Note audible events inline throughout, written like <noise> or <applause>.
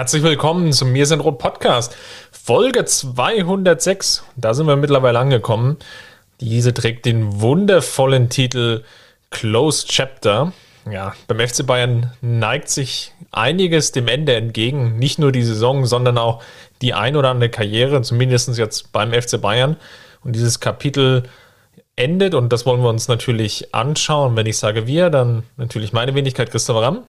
Herzlich willkommen zum Mir sind Rot Podcast, Folge 206. Da sind wir mittlerweile angekommen. Diese trägt den wundervollen Titel Closed Chapter. Ja, beim FC Bayern neigt sich einiges dem Ende entgegen. Nicht nur die Saison, sondern auch die ein oder andere Karriere, zumindest jetzt beim FC Bayern. Und dieses Kapitel endet und das wollen wir uns natürlich anschauen. Wenn ich sage wir, dann natürlich meine Wenigkeit Christopher Ramm.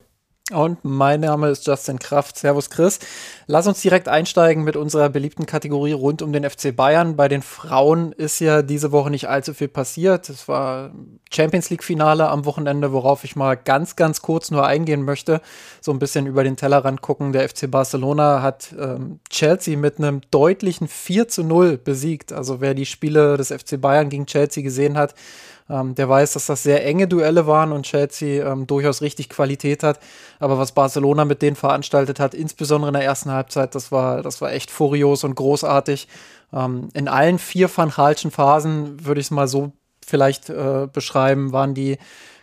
Und mein Name ist Justin Kraft. Servus Chris. Lass uns direkt einsteigen mit unserer beliebten Kategorie rund um den FC Bayern. Bei den Frauen ist ja diese Woche nicht allzu viel passiert. Es war Champions League Finale am Wochenende, worauf ich mal ganz, ganz kurz nur eingehen möchte. So ein bisschen über den Tellerrand gucken. Der FC Barcelona hat ähm, Chelsea mit einem deutlichen 4 zu 0 besiegt. Also wer die Spiele des FC Bayern gegen Chelsea gesehen hat, ähm, der weiß, dass das sehr enge Duelle waren und Chelsea ähm, durchaus richtig Qualität hat. Aber was Barcelona mit denen veranstaltet hat, insbesondere in der ersten Halbzeit, das war, das war echt furios und großartig. Ähm, in allen vier Van Halschen Phasen würde ich es mal so vielleicht äh, beschreiben, waren die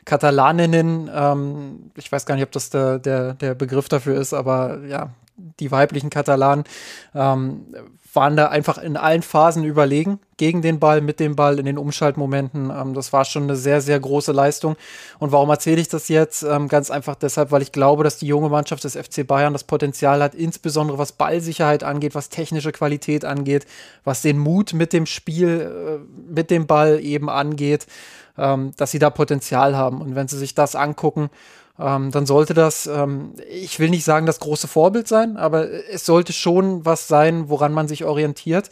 Katalaninnen, ähm, ich weiß gar nicht, ob das der, der, der Begriff dafür ist, aber ja, die weiblichen Katalanen ähm, waren da einfach in allen Phasen überlegen, gegen den Ball, mit dem Ball, in den Umschaltmomenten. Ähm, das war schon eine sehr, sehr große Leistung. Und warum erzähle ich das jetzt? Ähm, ganz einfach deshalb, weil ich glaube, dass die junge Mannschaft des FC Bayern das Potenzial hat, insbesondere was Ballsicherheit angeht, was technische Qualität angeht, was den Mut mit dem Spiel, äh, mit dem Ball eben angeht, ähm, dass sie da Potenzial haben. Und wenn sie sich das angucken, ähm, dann sollte das, ähm, ich will nicht sagen, das große Vorbild sein, aber es sollte schon was sein, woran man sich orientiert.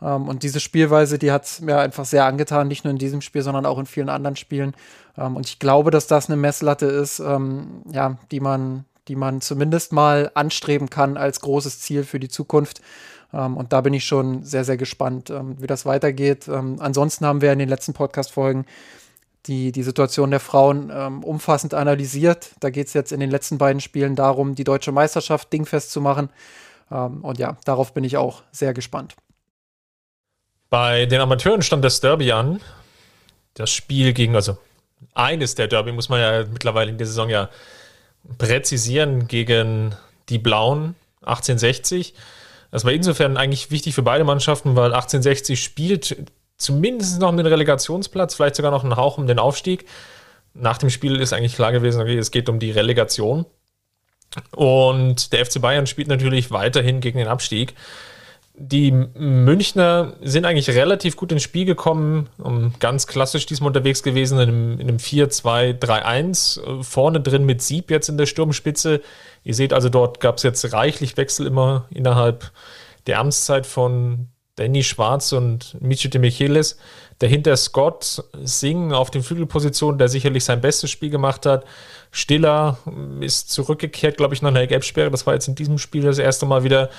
Ähm, und diese Spielweise, die hat mir einfach sehr angetan, nicht nur in diesem Spiel, sondern auch in vielen anderen Spielen. Ähm, und ich glaube, dass das eine Messlatte ist, ähm, ja, die man, die man zumindest mal anstreben kann als großes Ziel für die Zukunft. Um, und da bin ich schon sehr, sehr gespannt, wie das weitergeht. Ansonsten haben wir in den letzten Podcast-Folgen die, die Situation der Frauen ähm, umfassend analysiert. Da geht es jetzt in den letzten beiden Spielen darum, die deutsche Meisterschaft dingfest zu machen. Ähm, und ja, darauf bin ich auch sehr gespannt. Bei den Amateuren stand das Derby an. Das Spiel gegen, also eines der Derby muss man ja mittlerweile in der Saison ja präzisieren, gegen die Blauen 1860. Das war insofern eigentlich wichtig für beide Mannschaften, weil 1860 spielt zumindest noch um den Relegationsplatz, vielleicht sogar noch einen Hauch um den Aufstieg. Nach dem Spiel ist eigentlich klar gewesen, okay, es geht um die Relegation. Und der FC Bayern spielt natürlich weiterhin gegen den Abstieg. Die Münchner sind eigentlich relativ gut ins Spiel gekommen, ganz klassisch diesmal unterwegs gewesen, in einem, einem 4-2-3-1, vorne drin mit Sieb jetzt in der Sturmspitze. Ihr seht also, dort gab es jetzt reichlich Wechsel immer innerhalb der Amtszeit von Danny Schwarz und Michi de Michelis. Dahinter Scott Singh auf den Flügelpositionen, der sicherlich sein bestes Spiel gemacht hat. Stiller ist zurückgekehrt, glaube ich, nach einer Gelbsperre. Das war jetzt in diesem Spiel das erste Mal wieder.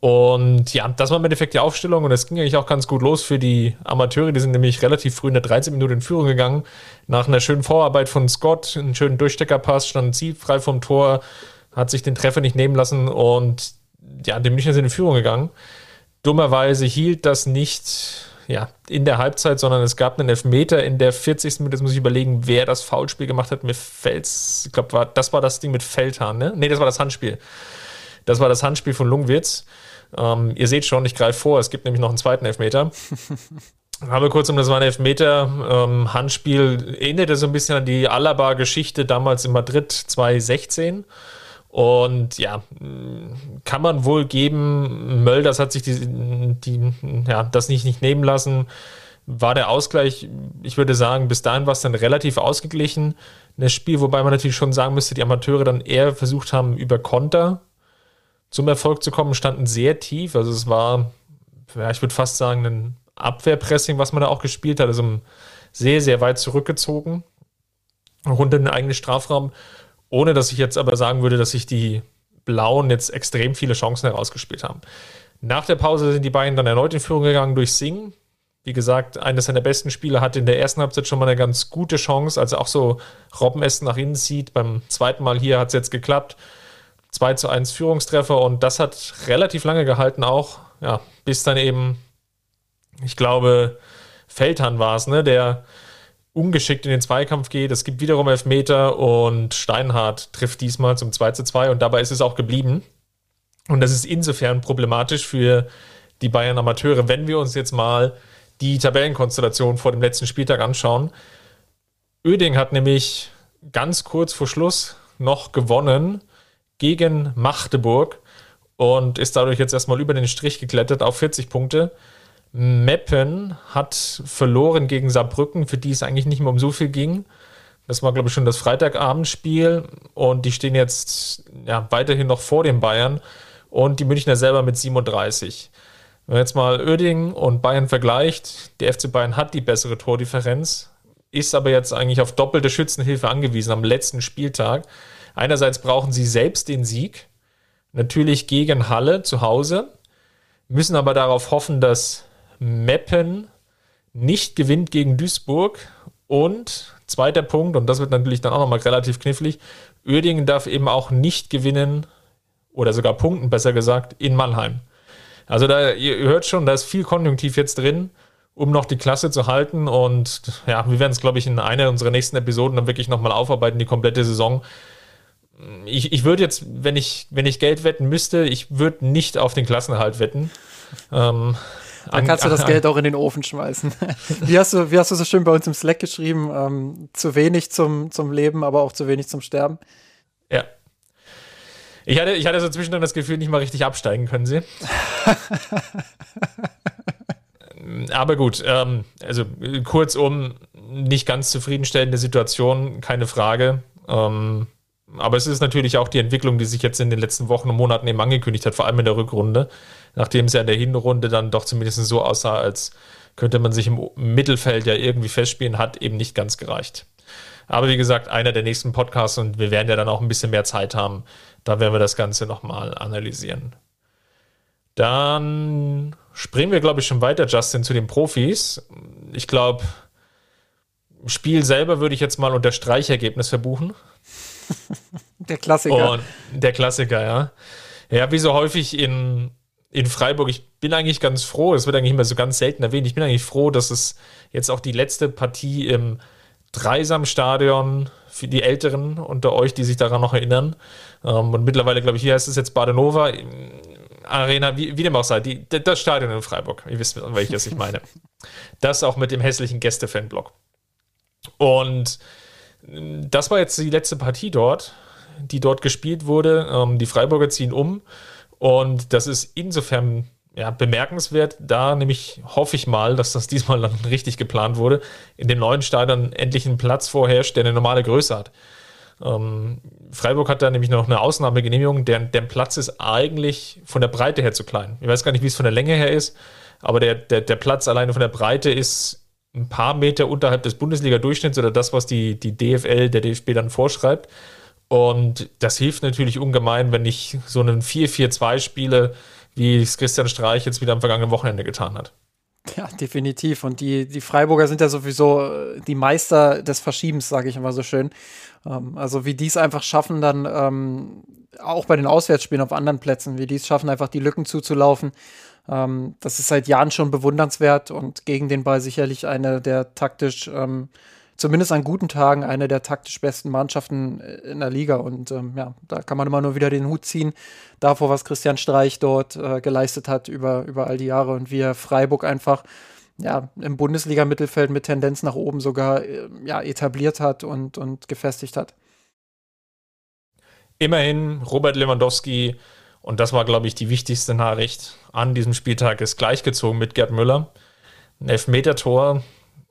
Und ja, das war im Endeffekt die Aufstellung und es ging eigentlich auch ganz gut los für die Amateure. Die sind nämlich relativ früh in der 13 Minute in Führung gegangen. Nach einer schönen Vorarbeit von Scott, einen schönen Durchsteckerpass, stand sie frei vom Tor, hat sich den Treffer nicht nehmen lassen und ja, die Münchner sind in Führung gegangen. Dummerweise hielt das nicht ja, in der Halbzeit, sondern es gab einen Elfmeter in der 40. Minute. Jetzt muss ich überlegen, wer das Foulspiel gemacht hat. Mir fällt's, ich glaube, war, das war das Ding mit Feldhahn, ne? Ne, das war das Handspiel. Das war das Handspiel von Lungwitz. Ähm, ihr seht schon, ich greife vor, es gibt nämlich noch einen zweiten Elfmeter. <laughs> Habe kurz um das war ein Elfmeter. Ähm, Handspiel erinnerte so ein bisschen an die Alaba-Geschichte damals in Madrid 2016. Und ja, kann man wohl geben. Mölders hat sich die, die, ja, das nicht, nicht nehmen lassen. War der Ausgleich, ich würde sagen, bis dahin war es dann relativ ausgeglichen. Ein Spiel, wobei man natürlich schon sagen müsste, die Amateure dann eher versucht haben, über Konter zum Erfolg zu kommen, standen sehr tief. Also es war, ja, ich würde fast sagen, ein Abwehrpressing, was man da auch gespielt hat. Also sehr, sehr weit zurückgezogen, rund in den eigenen Strafraum ohne dass ich jetzt aber sagen würde, dass sich die Blauen jetzt extrem viele Chancen herausgespielt haben. Nach der Pause sind die beiden dann erneut in Führung gegangen durch Singh. Wie gesagt, eines seiner besten Spieler hatte in der ersten Halbzeit schon mal eine ganz gute Chance, als er auch so Robbenessen nach innen zieht. Beim zweiten Mal hier hat es jetzt geklappt. 2 zu 1 Führungstreffer und das hat relativ lange gehalten auch, ja, bis dann eben, ich glaube, Feldhahn war es, ne, der ungeschickt in den Zweikampf geht. Es gibt wiederum Elfmeter und Steinhardt trifft diesmal zum 2 zu 2 und dabei ist es auch geblieben. Und das ist insofern problematisch für die Bayern Amateure, wenn wir uns jetzt mal die Tabellenkonstellation vor dem letzten Spieltag anschauen. Öding hat nämlich ganz kurz vor Schluss noch gewonnen gegen Magdeburg und ist dadurch jetzt erstmal über den Strich geklettert auf 40 Punkte. Meppen hat verloren gegen Saarbrücken, für die es eigentlich nicht mehr um so viel ging. Das war, glaube ich, schon das Freitagabendspiel und die stehen jetzt ja, weiterhin noch vor den Bayern und die Münchner selber mit 37. Wenn man jetzt mal Oerding und Bayern vergleicht, der FC Bayern hat die bessere Tordifferenz, ist aber jetzt eigentlich auf doppelte Schützenhilfe angewiesen am letzten Spieltag. Einerseits brauchen sie selbst den Sieg, natürlich gegen Halle zu Hause, müssen aber darauf hoffen, dass Meppen nicht gewinnt gegen Duisburg und zweiter Punkt, und das wird natürlich dann auch nochmal relativ knifflig, Uerdingen darf eben auch nicht gewinnen oder sogar punkten, besser gesagt, in Mannheim. Also da, ihr hört schon, da ist viel Konjunktiv jetzt drin, um noch die Klasse zu halten. Und ja, wir werden es, glaube ich, in einer unserer nächsten Episoden dann wirklich nochmal aufarbeiten, die komplette Saison ich, ich würde jetzt, wenn ich, wenn ich Geld wetten müsste, ich würde nicht auf den Klassenerhalt wetten. Ähm, dann kannst du das Geld auch in den Ofen schmeißen. <laughs> Wie hast du, wie hast du so schön bei uns im Slack geschrieben? Ähm, zu wenig zum, zum Leben, aber auch zu wenig zum Sterben. Ja. Ich hatte, ich hatte so zwischendurch das Gefühl, nicht mal richtig absteigen können sie. <laughs> aber gut, ähm, also kurzum, nicht ganz zufriedenstellende Situation, keine Frage. Ähm, aber es ist natürlich auch die Entwicklung, die sich jetzt in den letzten Wochen und Monaten eben angekündigt hat, vor allem in der Rückrunde, nachdem es ja in der Hinrunde dann doch zumindest so aussah, als könnte man sich im Mittelfeld ja irgendwie festspielen, hat eben nicht ganz gereicht. Aber wie gesagt, einer der nächsten Podcasts und wir werden ja dann auch ein bisschen mehr Zeit haben, da werden wir das Ganze nochmal analysieren. Dann springen wir, glaube ich, schon weiter, Justin, zu den Profis. Ich glaube, Spiel selber würde ich jetzt mal unter Streichergebnis verbuchen. Der Klassiker. Und der Klassiker, ja. Ja, wie so häufig in, in Freiburg, ich bin eigentlich ganz froh, es wird eigentlich immer so ganz selten erwähnt, ich bin eigentlich froh, dass es jetzt auch die letzte Partie im Dreisamstadion für die Älteren unter euch, die sich daran noch erinnern. Ähm, und mittlerweile, glaube ich, hier heißt es jetzt Badenova Arena, wie, wie dem auch sei, die, das Stadion in Freiburg. Ihr wisst, welches ich meine. Das auch mit dem hässlichen Gäste-Fanblock. Und das war jetzt die letzte Partie dort, die dort gespielt wurde. Ähm, die Freiburger ziehen um und das ist insofern ja, bemerkenswert. Da nämlich hoffe ich mal, dass das diesmal dann <laughs> richtig geplant wurde, in dem neuen Stadion endlich einen Platz vorherrscht, der eine normale Größe hat. Ähm, Freiburg hat da nämlich noch eine Ausnahmegenehmigung, der, der Platz ist eigentlich von der Breite her zu klein. Ich weiß gar nicht, wie es von der Länge her ist, aber der, der, der Platz alleine von der Breite ist ein paar Meter unterhalb des Bundesliga-Durchschnitts oder das, was die, die DFL, der DFB dann vorschreibt. Und das hilft natürlich ungemein, wenn ich so einen 4-4-2 spiele, wie es Christian Streich jetzt wieder am vergangenen Wochenende getan hat. Ja, definitiv. Und die, die Freiburger sind ja sowieso äh, die Meister des Verschiebens, sage ich immer so schön. Ähm, also wie die es einfach schaffen, dann ähm, auch bei den Auswärtsspielen auf anderen Plätzen, wie die es schaffen, einfach die Lücken zuzulaufen ähm, das ist seit Jahren schon bewundernswert und gegen den Ball sicherlich eine der taktisch, ähm, zumindest an guten Tagen, eine der taktisch besten Mannschaften äh, in der Liga. Und ähm, ja, da kann man immer nur wieder den Hut ziehen davor, was Christian Streich dort äh, geleistet hat über, über all die Jahre und wie er Freiburg einfach ja, im Bundesliga-Mittelfeld mit Tendenz nach oben sogar äh, ja, etabliert hat und, und gefestigt hat. Immerhin Robert Lewandowski und das war, glaube ich, die wichtigste Nachricht an diesem Spieltag, ist gleichgezogen mit Gerd Müller. Ein Elfmeter-Tor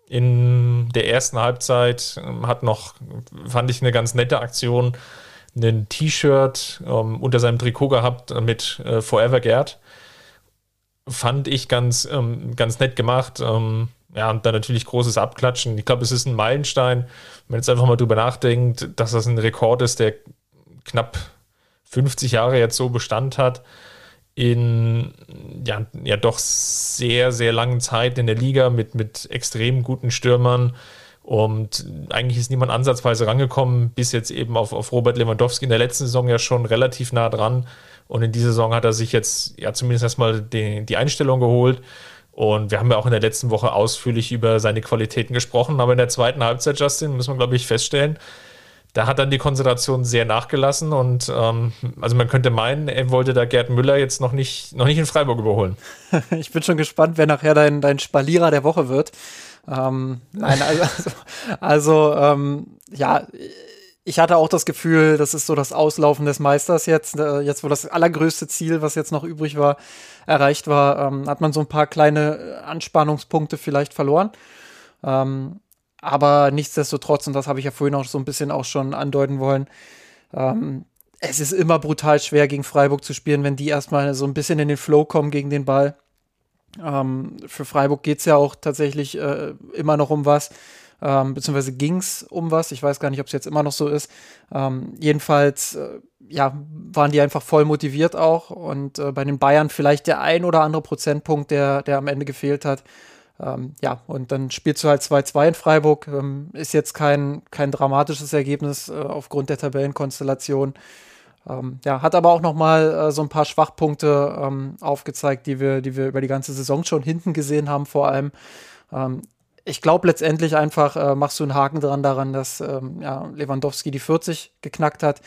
in der ersten Halbzeit ähm, hat noch, fand ich, eine ganz nette Aktion, ein T-Shirt ähm, unter seinem Trikot gehabt mit äh, Forever Gerd. Fand ich ganz, ähm, ganz nett gemacht. Ähm, ja, und dann natürlich großes Abklatschen. Ich glaube, es ist ein Meilenstein, wenn man jetzt einfach mal drüber nachdenkt, dass das ein Rekord ist, der knapp 50 Jahre jetzt so Bestand hat, in ja, ja doch sehr, sehr langen Zeit in der Liga mit, mit extrem guten Stürmern. Und eigentlich ist niemand ansatzweise rangekommen, bis jetzt eben auf, auf Robert Lewandowski in der letzten Saison ja schon relativ nah dran. Und in dieser Saison hat er sich jetzt ja zumindest erstmal die, die Einstellung geholt. Und wir haben ja auch in der letzten Woche ausführlich über seine Qualitäten gesprochen. Aber in der zweiten Halbzeit, Justin, muss man, glaube ich, feststellen, da hat dann die Konzentration sehr nachgelassen und ähm, also man könnte meinen, er wollte da Gerd Müller jetzt noch nicht, noch nicht in Freiburg überholen. <laughs> ich bin schon gespannt, wer nachher dein, dein Spalierer der Woche wird. Ähm, nein, also, <laughs> also ähm, ja, ich hatte auch das Gefühl, das ist so das Auslaufen des Meisters jetzt. Äh, jetzt, wo das allergrößte Ziel, was jetzt noch übrig war, erreicht war, ähm, hat man so ein paar kleine Anspannungspunkte vielleicht verloren. Ähm, aber nichtsdestotrotz, und das habe ich ja vorhin auch so ein bisschen auch schon andeuten wollen, ähm, es ist immer brutal schwer, gegen Freiburg zu spielen, wenn die erstmal so ein bisschen in den Flow kommen gegen den Ball. Ähm, für Freiburg geht es ja auch tatsächlich äh, immer noch um was, ähm, beziehungsweise ging es um was. Ich weiß gar nicht, ob es jetzt immer noch so ist. Ähm, jedenfalls, äh, ja, waren die einfach voll motiviert auch. Und äh, bei den Bayern vielleicht der ein oder andere Prozentpunkt, der, der am Ende gefehlt hat. Ähm, ja, und dann spielst du halt 2-2 in Freiburg. Ähm, ist jetzt kein, kein dramatisches Ergebnis äh, aufgrund der Tabellenkonstellation. Ähm, ja, hat aber auch noch mal äh, so ein paar Schwachpunkte ähm, aufgezeigt, die wir, die wir über die ganze Saison schon hinten gesehen haben, vor allem. Ähm, ich glaube letztendlich einfach äh, machst du einen Haken dran daran, dass ähm, ja, Lewandowski die 40 geknackt hat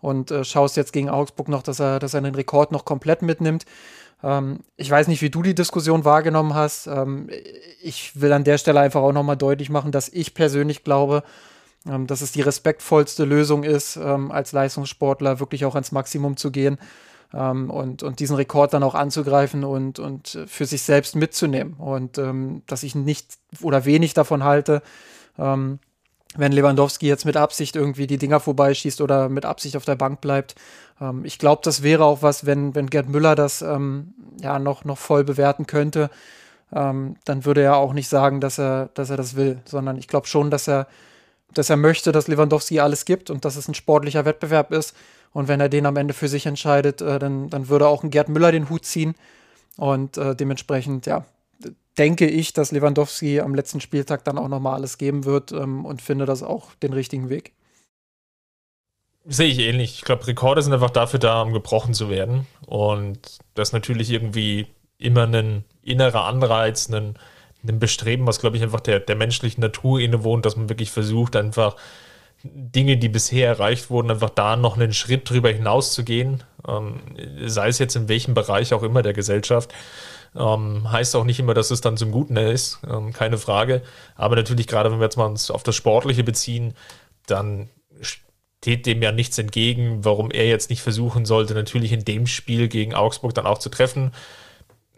und äh, schaust jetzt gegen Augsburg noch, dass er, dass er den Rekord noch komplett mitnimmt. Ähm, ich weiß nicht, wie du die Diskussion wahrgenommen hast. Ähm, ich will an der Stelle einfach auch nochmal deutlich machen, dass ich persönlich glaube, ähm, dass es die respektvollste Lösung ist, als Leistungssportler wirklich auch ans Maximum zu gehen und, und diesen Rekord dann auch anzugreifen und, und für sich selbst mitzunehmen. Und dass ich nicht oder wenig davon halte, wenn Lewandowski jetzt mit Absicht irgendwie die Dinger vorbeischießt oder mit Absicht auf der Bank bleibt, ähm, ich glaube, das wäre auch was, wenn, wenn Gerd Müller das ähm, ja noch, noch voll bewerten könnte, ähm, dann würde er auch nicht sagen, dass er, dass er das will, sondern ich glaube schon, dass er, dass er möchte, dass Lewandowski alles gibt und dass es ein sportlicher Wettbewerb ist. Und wenn er den am Ende für sich entscheidet, äh, dann, dann würde auch ein Gerd Müller den Hut ziehen. Und äh, dementsprechend, ja, denke ich, dass Lewandowski am letzten Spieltag dann auch nochmal alles geben wird ähm, und finde das auch den richtigen Weg. Sehe ich ähnlich. Ich glaube, Rekorde sind einfach dafür da, um gebrochen zu werden. Und das ist natürlich irgendwie immer ein innerer Anreiz, ein, ein Bestreben, was, glaube ich, einfach der, der menschlichen Natur innewohnt, dass man wirklich versucht, einfach Dinge, die bisher erreicht wurden, einfach da noch einen Schritt drüber hinaus zu gehen. Ähm, sei es jetzt in welchem Bereich auch immer der Gesellschaft. Ähm, heißt auch nicht immer, dass es dann zum Guten ist, ähm, keine Frage. Aber natürlich, gerade wenn wir jetzt mal uns auf das Sportliche beziehen, dann steht dem ja nichts entgegen, warum er jetzt nicht versuchen sollte, natürlich in dem Spiel gegen Augsburg dann auch zu treffen.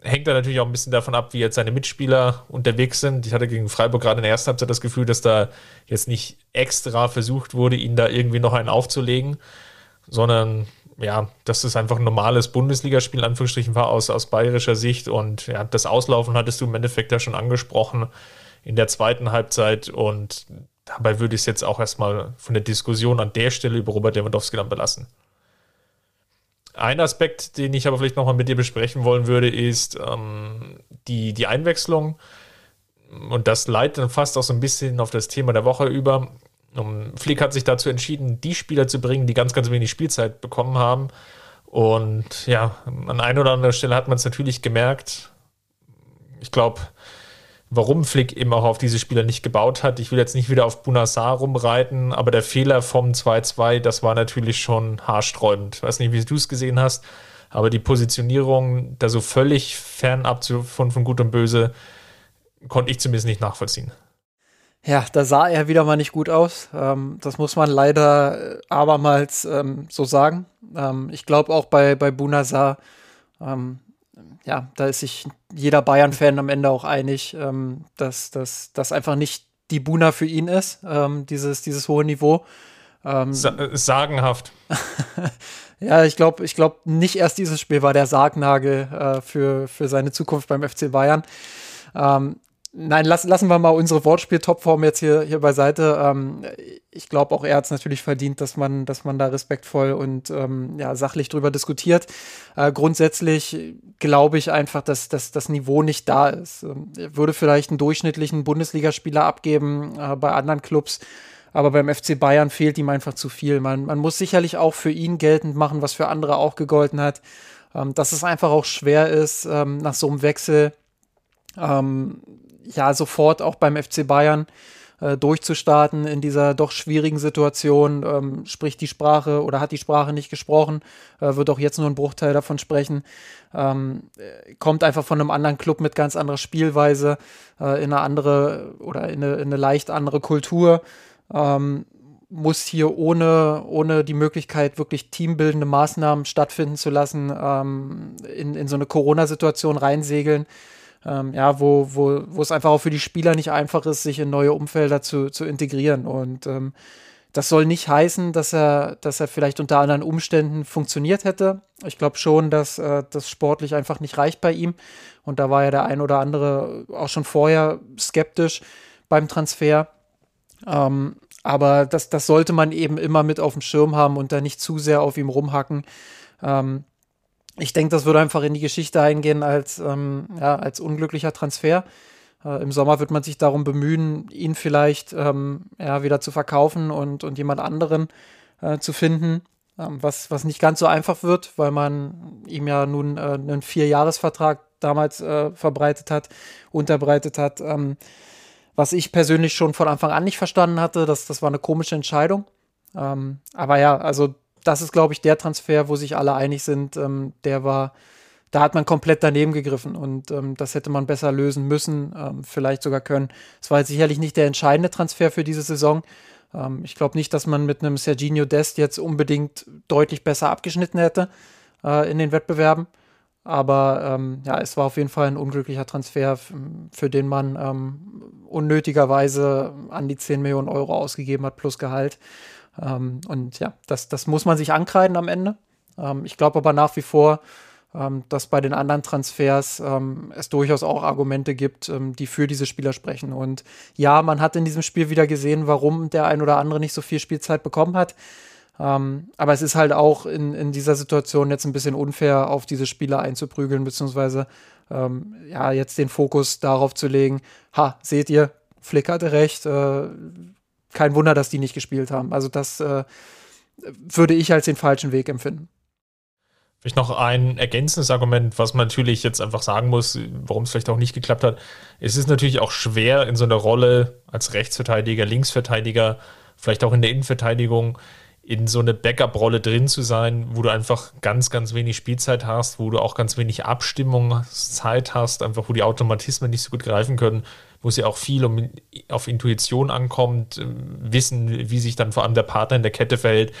Hängt da natürlich auch ein bisschen davon ab, wie jetzt seine Mitspieler unterwegs sind. Ich hatte gegen Freiburg gerade in der ersten Halbzeit das Gefühl, dass da jetzt nicht extra versucht wurde, ihn da irgendwie noch einen aufzulegen, sondern ja, dass es einfach ein normales Bundesligaspiel in Anführungsstrichen war aus, aus bayerischer Sicht. Und ja, das Auslaufen hattest du im Endeffekt ja schon angesprochen in der zweiten Halbzeit. Und Dabei würde ich es jetzt auch erstmal von der Diskussion an der Stelle über Robert Lewandowski dann belassen. Ein Aspekt, den ich aber vielleicht nochmal mit dir besprechen wollen würde, ist ähm, die, die Einwechslung. Und das leitet dann fast auch so ein bisschen auf das Thema der Woche über. Um, Flick hat sich dazu entschieden, die Spieler zu bringen, die ganz, ganz wenig Spielzeit bekommen haben. Und ja, an einer oder anderen Stelle hat man es natürlich gemerkt. Ich glaube, warum Flick eben auch auf diese Spieler nicht gebaut hat. Ich will jetzt nicht wieder auf Bunassar rumreiten, aber der Fehler vom 2-2, das war natürlich schon haarsträubend. Ich weiß nicht, wie du es gesehen hast, aber die Positionierung da so völlig fernab von, von Gut und Böse konnte ich zumindest nicht nachvollziehen. Ja, da sah er wieder mal nicht gut aus. Ähm, das muss man leider äh, abermals ähm, so sagen. Ähm, ich glaube auch bei, bei Bunazar, ähm, ja, da ist sich jeder Bayern-Fan am Ende auch einig, ähm, dass das einfach nicht die Buna für ihn ist, ähm, dieses, dieses hohe Niveau. Sa äh, sagenhaft. <laughs> ja, ich glaube, ich glaube, nicht erst dieses Spiel war der Sargnagel äh, für, für seine Zukunft beim FC Bayern. Ähm, nein, lass, lassen wir mal unsere Wortspiel-Topform jetzt hier, hier beiseite. Ähm, ich glaube, auch er hat es natürlich verdient, dass man, dass man da respektvoll und ähm, ja, sachlich drüber diskutiert. Äh, grundsätzlich glaube ich einfach, dass, dass das Niveau nicht da ist. Ähm, er würde vielleicht einen durchschnittlichen Bundesligaspieler abgeben äh, bei anderen Clubs. Aber beim FC Bayern fehlt ihm einfach zu viel. Man, man muss sicherlich auch für ihn geltend machen, was für andere auch gegolten hat. Ähm, dass es einfach auch schwer ist, ähm, nach so einem Wechsel ähm, ja sofort auch beim FC Bayern äh, durchzustarten in dieser doch schwierigen Situation, ähm, spricht die Sprache oder hat die Sprache nicht gesprochen, äh, wird auch jetzt nur ein Bruchteil davon sprechen, ähm, äh, kommt einfach von einem anderen Club mit ganz anderer Spielweise, äh, in eine andere oder in eine, in eine leicht andere Kultur. Ähm, muss hier ohne, ohne die Möglichkeit, wirklich teambildende Maßnahmen stattfinden zu lassen, ähm, in, in so eine Corona-Situation reinsegeln ähm, ja, wo, wo, wo es einfach auch für die Spieler nicht einfach ist, sich in neue Umfelder zu, zu integrieren. Und ähm, das soll nicht heißen, dass er, dass er vielleicht unter anderen Umständen funktioniert hätte. Ich glaube schon, dass äh, das sportlich einfach nicht reicht bei ihm. Und da war ja der ein oder andere auch schon vorher skeptisch beim Transfer. Ähm, aber das, das sollte man eben immer mit auf dem Schirm haben und da nicht zu sehr auf ihm rumhacken. Ähm, ich denke, das würde einfach in die Geschichte eingehen als, ähm, ja, als unglücklicher Transfer. Äh, Im Sommer wird man sich darum bemühen, ihn vielleicht ähm, ja, wieder zu verkaufen und, und jemand anderen äh, zu finden, ähm, was, was nicht ganz so einfach wird, weil man ihm ja nun äh, einen Vierjahresvertrag damals äh, verbreitet hat, unterbreitet hat. Ähm, was ich persönlich schon von Anfang an nicht verstanden hatte, das, das war eine komische Entscheidung. Ähm, aber ja, also das ist, glaube ich, der Transfer, wo sich alle einig sind. Ähm, der war, da hat man komplett daneben gegriffen und ähm, das hätte man besser lösen müssen, ähm, vielleicht sogar können. Es war sicherlich nicht der entscheidende Transfer für diese Saison. Ähm, ich glaube nicht, dass man mit einem Serginho Dest jetzt unbedingt deutlich besser abgeschnitten hätte äh, in den Wettbewerben. Aber ähm, ja, es war auf jeden Fall ein unglücklicher Transfer, für den man ähm, unnötigerweise an die 10 Millionen Euro ausgegeben hat plus Gehalt. Ähm, und ja, das, das muss man sich ankreiden am Ende. Ähm, ich glaube aber nach wie vor, ähm, dass bei den anderen Transfers ähm, es durchaus auch Argumente gibt, ähm, die für diese Spieler sprechen. Und ja, man hat in diesem Spiel wieder gesehen, warum der ein oder andere nicht so viel Spielzeit bekommen hat. Ähm, aber es ist halt auch in, in dieser Situation jetzt ein bisschen unfair, auf diese Spieler einzuprügeln, beziehungsweise ja, jetzt den Fokus darauf zu legen, ha, seht ihr, Flick hatte recht, äh, kein Wunder, dass die nicht gespielt haben. Also das äh, würde ich als den falschen Weg empfinden. Vielleicht noch ein ergänzendes Argument, was man natürlich jetzt einfach sagen muss, warum es vielleicht auch nicht geklappt hat. Es ist natürlich auch schwer in so einer Rolle als Rechtsverteidiger, Linksverteidiger, vielleicht auch in der Innenverteidigung, in so eine Backup-Rolle drin zu sein, wo du einfach ganz, ganz wenig Spielzeit hast, wo du auch ganz wenig Abstimmungszeit hast, einfach wo die Automatismen nicht so gut greifen können wo es ja auch viel um, auf Intuition ankommt, äh, wissen, wie sich dann vor allem der Partner in der Kette verhält.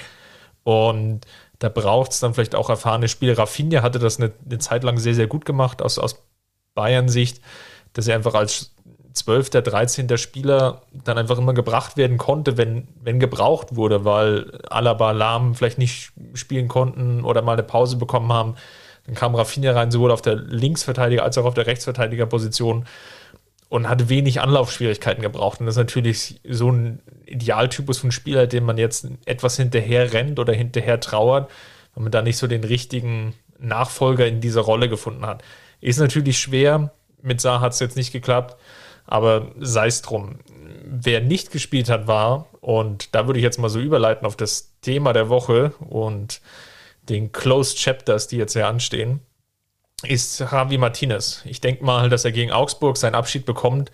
Und da braucht es dann vielleicht auch erfahrene Spieler. Rafinha hatte das eine, eine Zeit lang sehr, sehr gut gemacht aus, aus Bayern-Sicht, dass er einfach als 12., 13. Spieler dann einfach immer gebracht werden konnte, wenn, wenn gebraucht wurde, weil Alaba, Lahm vielleicht nicht spielen konnten oder mal eine Pause bekommen haben. Dann kam Rafinha rein, sowohl auf der Linksverteidiger als auch auf der Rechtsverteidigerposition und hat wenig Anlaufschwierigkeiten gebraucht. Und das ist natürlich so ein Idealtypus von Spieler, dem man jetzt etwas hinterher rennt oder hinterher trauert, wenn man da nicht so den richtigen Nachfolger in dieser Rolle gefunden hat. Ist natürlich schwer. Mit Saar hat es jetzt nicht geklappt, aber sei es drum. Wer nicht gespielt hat, war, und da würde ich jetzt mal so überleiten auf das Thema der Woche und den Closed Chapters, die jetzt hier anstehen ist Javi Martinez. Ich denke mal, dass er gegen Augsburg seinen Abschied bekommt.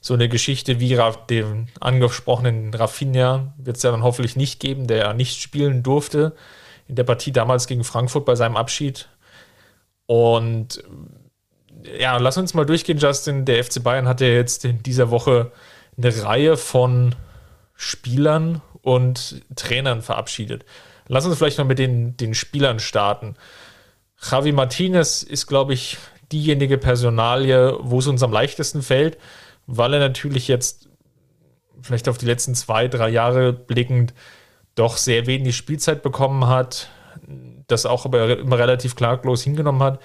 So eine Geschichte wie dem angesprochenen Rafinha wird es ja dann hoffentlich nicht geben, der ja nicht spielen durfte in der Partie damals gegen Frankfurt bei seinem Abschied. Und ja, lass uns mal durchgehen, Justin. Der FC Bayern hat ja jetzt in dieser Woche eine Reihe von Spielern und Trainern verabschiedet. Lass uns vielleicht mal mit den, den Spielern starten. Javi Martinez ist, glaube ich, diejenige Personalie, wo es uns am leichtesten fällt, weil er natürlich jetzt vielleicht auf die letzten zwei, drei Jahre blickend doch sehr wenig Spielzeit bekommen hat, das auch aber immer relativ klaglos hingenommen hat.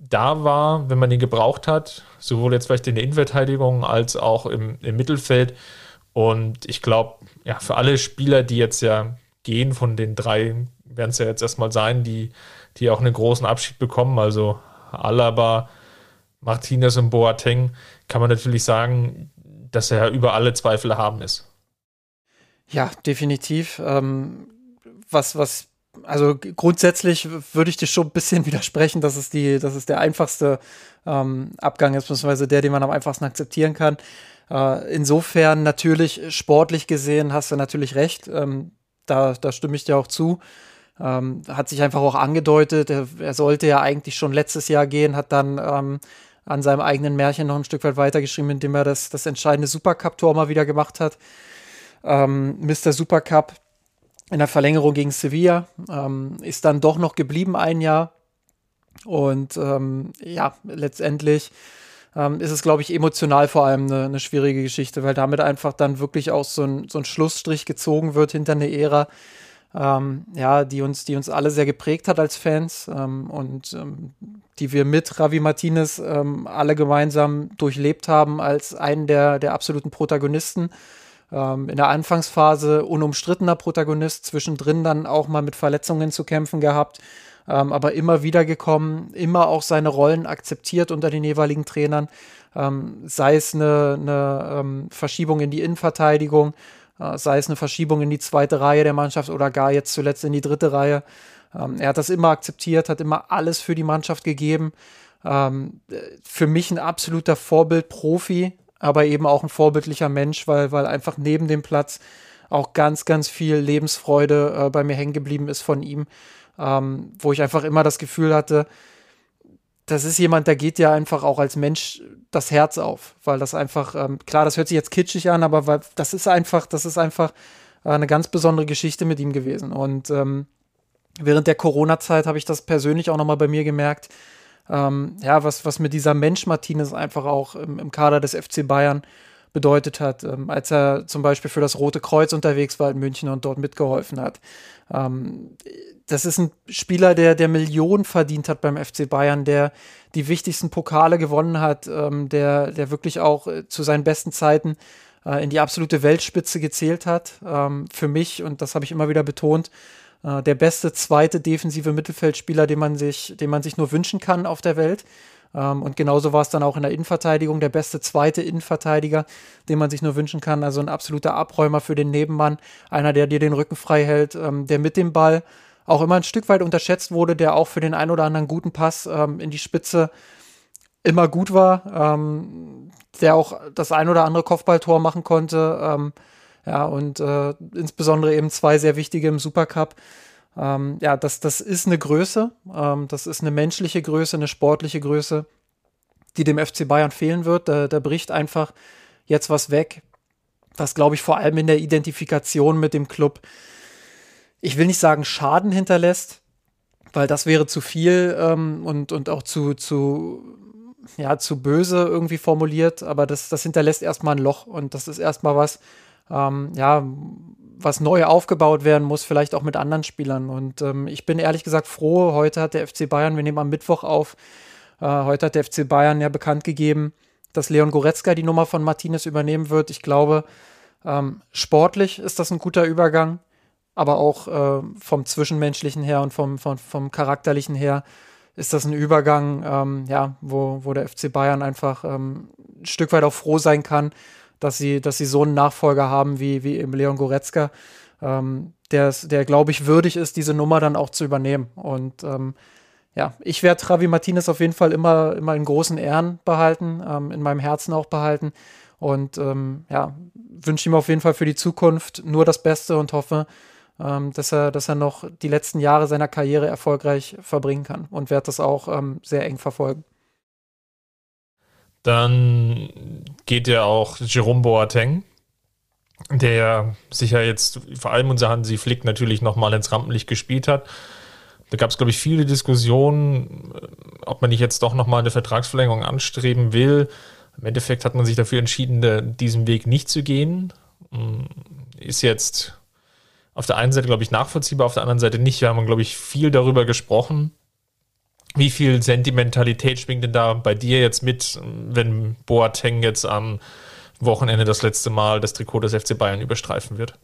da war, wenn man ihn gebraucht hat, sowohl jetzt vielleicht in der Innenverteidigung als auch im, im Mittelfeld. Und ich glaube, ja, für alle Spieler, die jetzt ja gehen, von den drei werden es ja jetzt erstmal sein, die, die auch einen großen Abschied bekommen. Also Alaba, Martinez und Boateng, kann man natürlich sagen, dass er über alle Zweifel haben ist. Ja, definitiv. Ähm, was, was, also grundsätzlich würde ich dir schon ein bisschen <laughs> widersprechen, dass es die, dass es der einfachste ähm, Abgang ist, beziehungsweise der, den man am einfachsten akzeptieren kann. Äh, insofern natürlich sportlich gesehen hast du natürlich recht. Ähm, da, da stimme ich dir auch zu. Ähm, hat sich einfach auch angedeutet, er, er, sollte ja eigentlich schon letztes Jahr gehen, hat dann ähm, an seinem eigenen Märchen noch ein Stück weit weitergeschrieben, indem er das, das entscheidende Supercup-Tor mal wieder gemacht hat. Ähm, Mr. Supercup in der Verlängerung gegen Sevilla ähm, ist dann doch noch geblieben ein Jahr. Und ähm, ja, letztendlich ähm, ist es, glaube ich, emotional vor allem eine, eine, schwierige Geschichte, weil damit einfach dann wirklich auch so ein, so ein Schlussstrich gezogen wird hinter eine Ära, ähm, ja, die uns, die uns alle sehr geprägt hat als Fans ähm, und ähm, die wir mit Ravi Martinez ähm, alle gemeinsam durchlebt haben als einen der, der absoluten Protagonisten. Ähm, in der Anfangsphase unumstrittener Protagonist, zwischendrin dann auch mal mit Verletzungen zu kämpfen gehabt, ähm, aber immer wieder gekommen, immer auch seine Rollen akzeptiert unter den jeweiligen Trainern, sei es eine, eine Verschiebung in die Innenverteidigung, sei es eine Verschiebung in die zweite Reihe der Mannschaft oder gar jetzt zuletzt in die dritte Reihe. Ähm, er hat das immer akzeptiert, hat immer alles für die Mannschaft gegeben. Ähm, für mich ein absoluter Vorbild-Profi, aber eben auch ein vorbildlicher Mensch, weil, weil einfach neben dem Platz auch ganz, ganz viel Lebensfreude äh, bei mir hängen geblieben ist von ihm, ähm, wo ich einfach immer das Gefühl hatte, das ist jemand, der geht ja einfach auch als Mensch das Herz auf, weil das einfach, ähm, klar, das hört sich jetzt kitschig an, aber weil, das ist einfach, das ist einfach äh, eine ganz besondere Geschichte mit ihm gewesen. Und ähm, während der Corona-Zeit habe ich das persönlich auch nochmal bei mir gemerkt, ähm, ja, was, was mit dieser Mensch Martinez einfach auch im, im Kader des FC Bayern bedeutet hat, ähm, als er zum Beispiel für das Rote Kreuz unterwegs war in München und dort mitgeholfen hat. Ähm, das ist ein Spieler, der, der Millionen verdient hat beim FC Bayern, der die wichtigsten Pokale gewonnen hat, ähm, der, der wirklich auch äh, zu seinen besten Zeiten äh, in die absolute Weltspitze gezählt hat. Ähm, für mich, und das habe ich immer wieder betont, äh, der beste zweite defensive Mittelfeldspieler, den man sich, den man sich nur wünschen kann auf der Welt. Ähm, und genauso war es dann auch in der Innenverteidigung, der beste zweite Innenverteidiger, den man sich nur wünschen kann. Also ein absoluter Abräumer für den Nebenmann, einer, der dir den Rücken frei hält, ähm, der mit dem Ball auch immer ein Stück weit unterschätzt wurde, der auch für den ein oder anderen guten Pass ähm, in die Spitze immer gut war, der auch das ein oder andere Kopfballtor machen konnte. Ja, und äh, insbesondere eben zwei sehr wichtige im Supercup. Ähm, ja, das, das ist eine Größe, ähm, das ist eine menschliche Größe, eine sportliche Größe, die dem FC Bayern fehlen wird. Da, da bricht einfach jetzt was weg, was, glaube ich, vor allem in der Identifikation mit dem Club ich will nicht sagen Schaden hinterlässt, weil das wäre zu viel ähm, und, und auch zu, zu, ja, zu böse irgendwie formuliert, aber das, das hinterlässt erstmal ein Loch und das ist erstmal was, ähm, ja, was neu aufgebaut werden muss, vielleicht auch mit anderen Spielern. Und ähm, ich bin ehrlich gesagt froh, heute hat der FC Bayern, wir nehmen am Mittwoch auf, äh, heute hat der FC Bayern ja bekannt gegeben, dass Leon Goretzka die Nummer von Martinez übernehmen wird. Ich glaube, ähm, sportlich ist das ein guter Übergang aber auch äh, vom Zwischenmenschlichen her und vom, vom, vom Charakterlichen her ist das ein Übergang, ähm, ja, wo, wo der FC Bayern einfach ähm, ein Stück weit auch froh sein kann, dass sie, dass sie so einen Nachfolger haben wie, wie eben Leon Goretzka, ähm, der, der glaube ich, würdig ist, diese Nummer dann auch zu übernehmen. Und ähm, ja, ich werde Javi Martinez auf jeden Fall immer, immer in großen Ehren behalten, ähm, in meinem Herzen auch behalten. Und ähm, ja, wünsche ihm auf jeden Fall für die Zukunft nur das Beste und hoffe, ähm, dass, er, dass er noch die letzten Jahre seiner Karriere erfolgreich verbringen kann und werde das auch ähm, sehr eng verfolgen. Dann geht ja auch Jerome Boateng, der sich ja jetzt vor allem unser Hansi Flick natürlich nochmal ins Rampenlicht gespielt hat. Da gab es, glaube ich, viele Diskussionen, ob man nicht jetzt doch nochmal eine Vertragsverlängerung anstreben will. Im Endeffekt hat man sich dafür entschieden, diesen Weg nicht zu gehen. Ist jetzt auf der einen Seite, glaube ich, nachvollziehbar, auf der anderen Seite nicht. Wir haben, glaube ich, viel darüber gesprochen, Wie viel Sentimentalität schwingt denn da bei dir jetzt mit, wenn Boateng jetzt am Wochenende das letzte Mal das Trikot des FC Bayern überstreifen wird?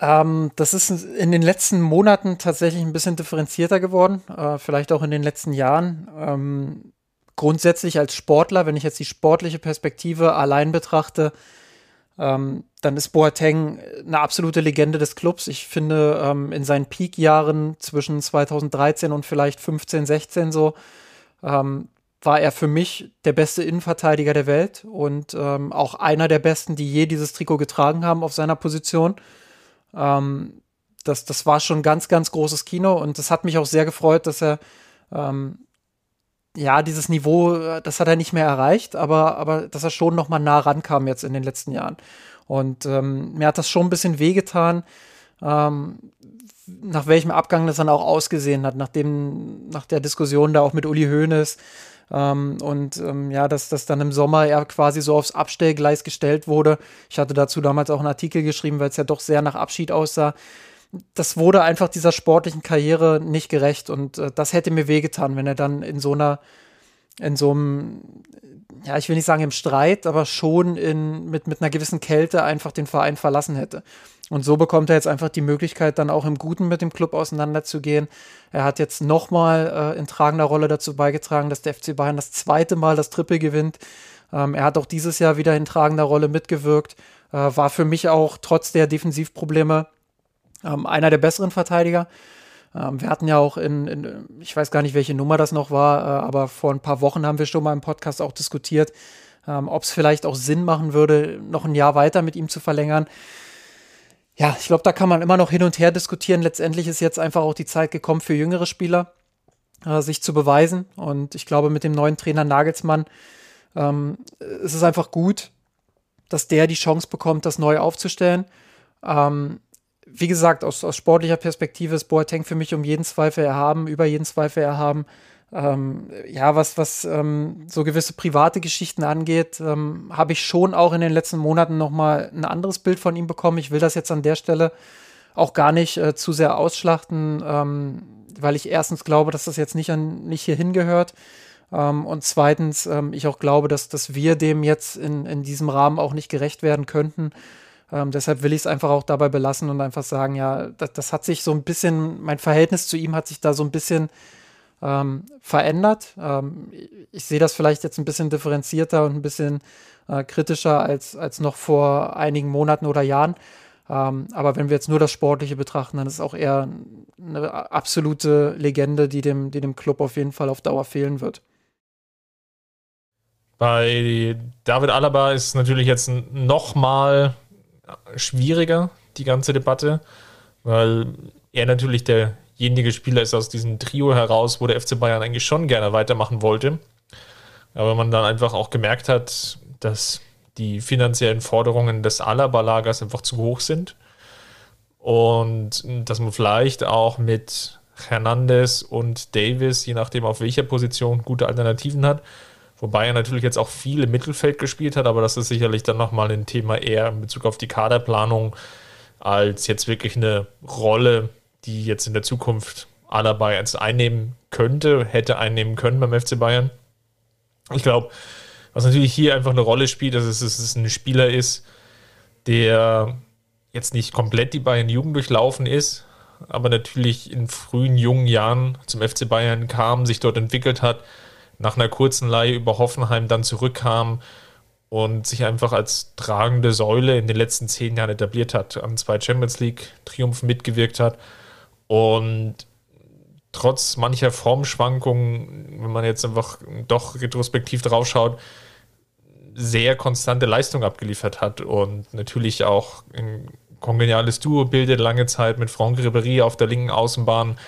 Ähm, das ist in den letzten Monaten tatsächlich ein bisschen differenzierter geworden, äh, vielleicht auch in den letzten Jahren. Ähm, grundsätzlich als Sportler, wenn ich jetzt die sportliche Perspektive allein betrachte, ähm, dann ist Boateng eine absolute Legende des Clubs. Ich finde, ähm, in seinen Peak-Jahren zwischen 2013 und vielleicht 15, 16 so, ähm, war er für mich der beste Innenverteidiger der Welt und ähm, auch einer der besten, die je dieses Trikot getragen haben auf seiner Position. Ähm, das, das war schon ganz, ganz großes Kino und das hat mich auch sehr gefreut, dass er ähm, ja, dieses Niveau, das hat er nicht mehr erreicht, aber, aber dass er schon noch mal nah rankam jetzt in den letzten Jahren. Und ähm, mir hat das schon ein bisschen wehgetan, ähm, nach welchem Abgang das dann auch ausgesehen hat, nachdem, nach der Diskussion da auch mit Uli Hoeneß, ähm, und ähm, ja, dass das dann im Sommer er quasi so aufs Abstellgleis gestellt wurde. Ich hatte dazu damals auch einen Artikel geschrieben, weil es ja doch sehr nach Abschied aussah. Das wurde einfach dieser sportlichen Karriere nicht gerecht und äh, das hätte mir wehgetan, wenn er dann in so einer, in so einem, ja, ich will nicht sagen im Streit, aber schon in, mit, mit einer gewissen Kälte einfach den Verein verlassen hätte. Und so bekommt er jetzt einfach die Möglichkeit, dann auch im Guten mit dem Club auseinanderzugehen. Er hat jetzt nochmal äh, in tragender Rolle dazu beigetragen, dass der FC Bayern das zweite Mal das Triple gewinnt. Ähm, er hat auch dieses Jahr wieder in tragender Rolle mitgewirkt. Äh, war für mich auch trotz der Defensivprobleme ähm, einer der besseren Verteidiger. Ähm, wir hatten ja auch in, in, ich weiß gar nicht, welche Nummer das noch war, äh, aber vor ein paar Wochen haben wir schon mal im Podcast auch diskutiert, ähm, ob es vielleicht auch Sinn machen würde, noch ein Jahr weiter mit ihm zu verlängern ja, ich glaube, da kann man immer noch hin und her diskutieren. Letztendlich ist jetzt einfach auch die Zeit gekommen für jüngere Spieler, äh, sich zu beweisen. Und ich glaube, mit dem neuen Trainer Nagelsmann ähm, ist es einfach gut, dass der die Chance bekommt, das neu aufzustellen. Ähm, wie gesagt, aus, aus sportlicher Perspektive ist Boateng für mich um jeden Zweifel erhaben, über jeden Zweifel erhaben ähm, ja, was, was ähm, so gewisse private Geschichten angeht, ähm, habe ich schon auch in den letzten Monaten nochmal ein anderes Bild von ihm bekommen. Ich will das jetzt an der Stelle auch gar nicht äh, zu sehr ausschlachten, ähm, weil ich erstens glaube, dass das jetzt nicht, an, nicht hier hingehört. Ähm, und zweitens, ähm, ich auch glaube, dass, dass wir dem jetzt in, in diesem Rahmen auch nicht gerecht werden könnten. Deshalb will ich es einfach auch dabei belassen und einfach sagen, ja, das, das hat sich so ein bisschen, mein Verhältnis zu ihm hat sich da so ein bisschen ähm, verändert. Ähm, ich sehe das vielleicht jetzt ein bisschen differenzierter und ein bisschen äh, kritischer als, als noch vor einigen Monaten oder Jahren. Ähm, aber wenn wir jetzt nur das Sportliche betrachten, dann ist es auch eher eine absolute Legende, die dem, die dem Club auf jeden Fall auf Dauer fehlen wird. Bei David Alaba ist natürlich jetzt noch mal schwieriger, die ganze Debatte, weil er natürlich der derjenige Spieler ist aus diesem Trio heraus, wo der FC Bayern eigentlich schon gerne weitermachen wollte. Aber man dann einfach auch gemerkt hat, dass die finanziellen Forderungen des Alaba-Lagers einfach zu hoch sind. Und dass man vielleicht auch mit Hernandez und Davis, je nachdem auf welcher Position, gute Alternativen hat. Wobei er natürlich jetzt auch viel im Mittelfeld gespielt hat, aber das ist sicherlich dann nochmal ein Thema eher in Bezug auf die Kaderplanung als jetzt wirklich eine Rolle, die jetzt in der Zukunft Alaba jetzt einnehmen könnte, hätte einnehmen können beim FC Bayern. Ich glaube, was natürlich hier einfach eine Rolle spielt, dass es, dass es ein Spieler ist, der jetzt nicht komplett die Bayern-Jugend durchlaufen ist, aber natürlich in frühen jungen Jahren zum FC Bayern kam, sich dort entwickelt hat, nach einer kurzen Leihe über Hoffenheim dann zurückkam und sich einfach als tragende Säule in den letzten zehn Jahren etabliert hat, an zwei Champions League-Triumphen mitgewirkt hat. Und trotz mancher Formschwankungen, wenn man jetzt einfach doch retrospektiv drauf schaut, sehr konstante Leistung abgeliefert hat und natürlich auch ein kongeniales Duo bildet lange Zeit mit Franck Ribéry auf der linken Außenbahn,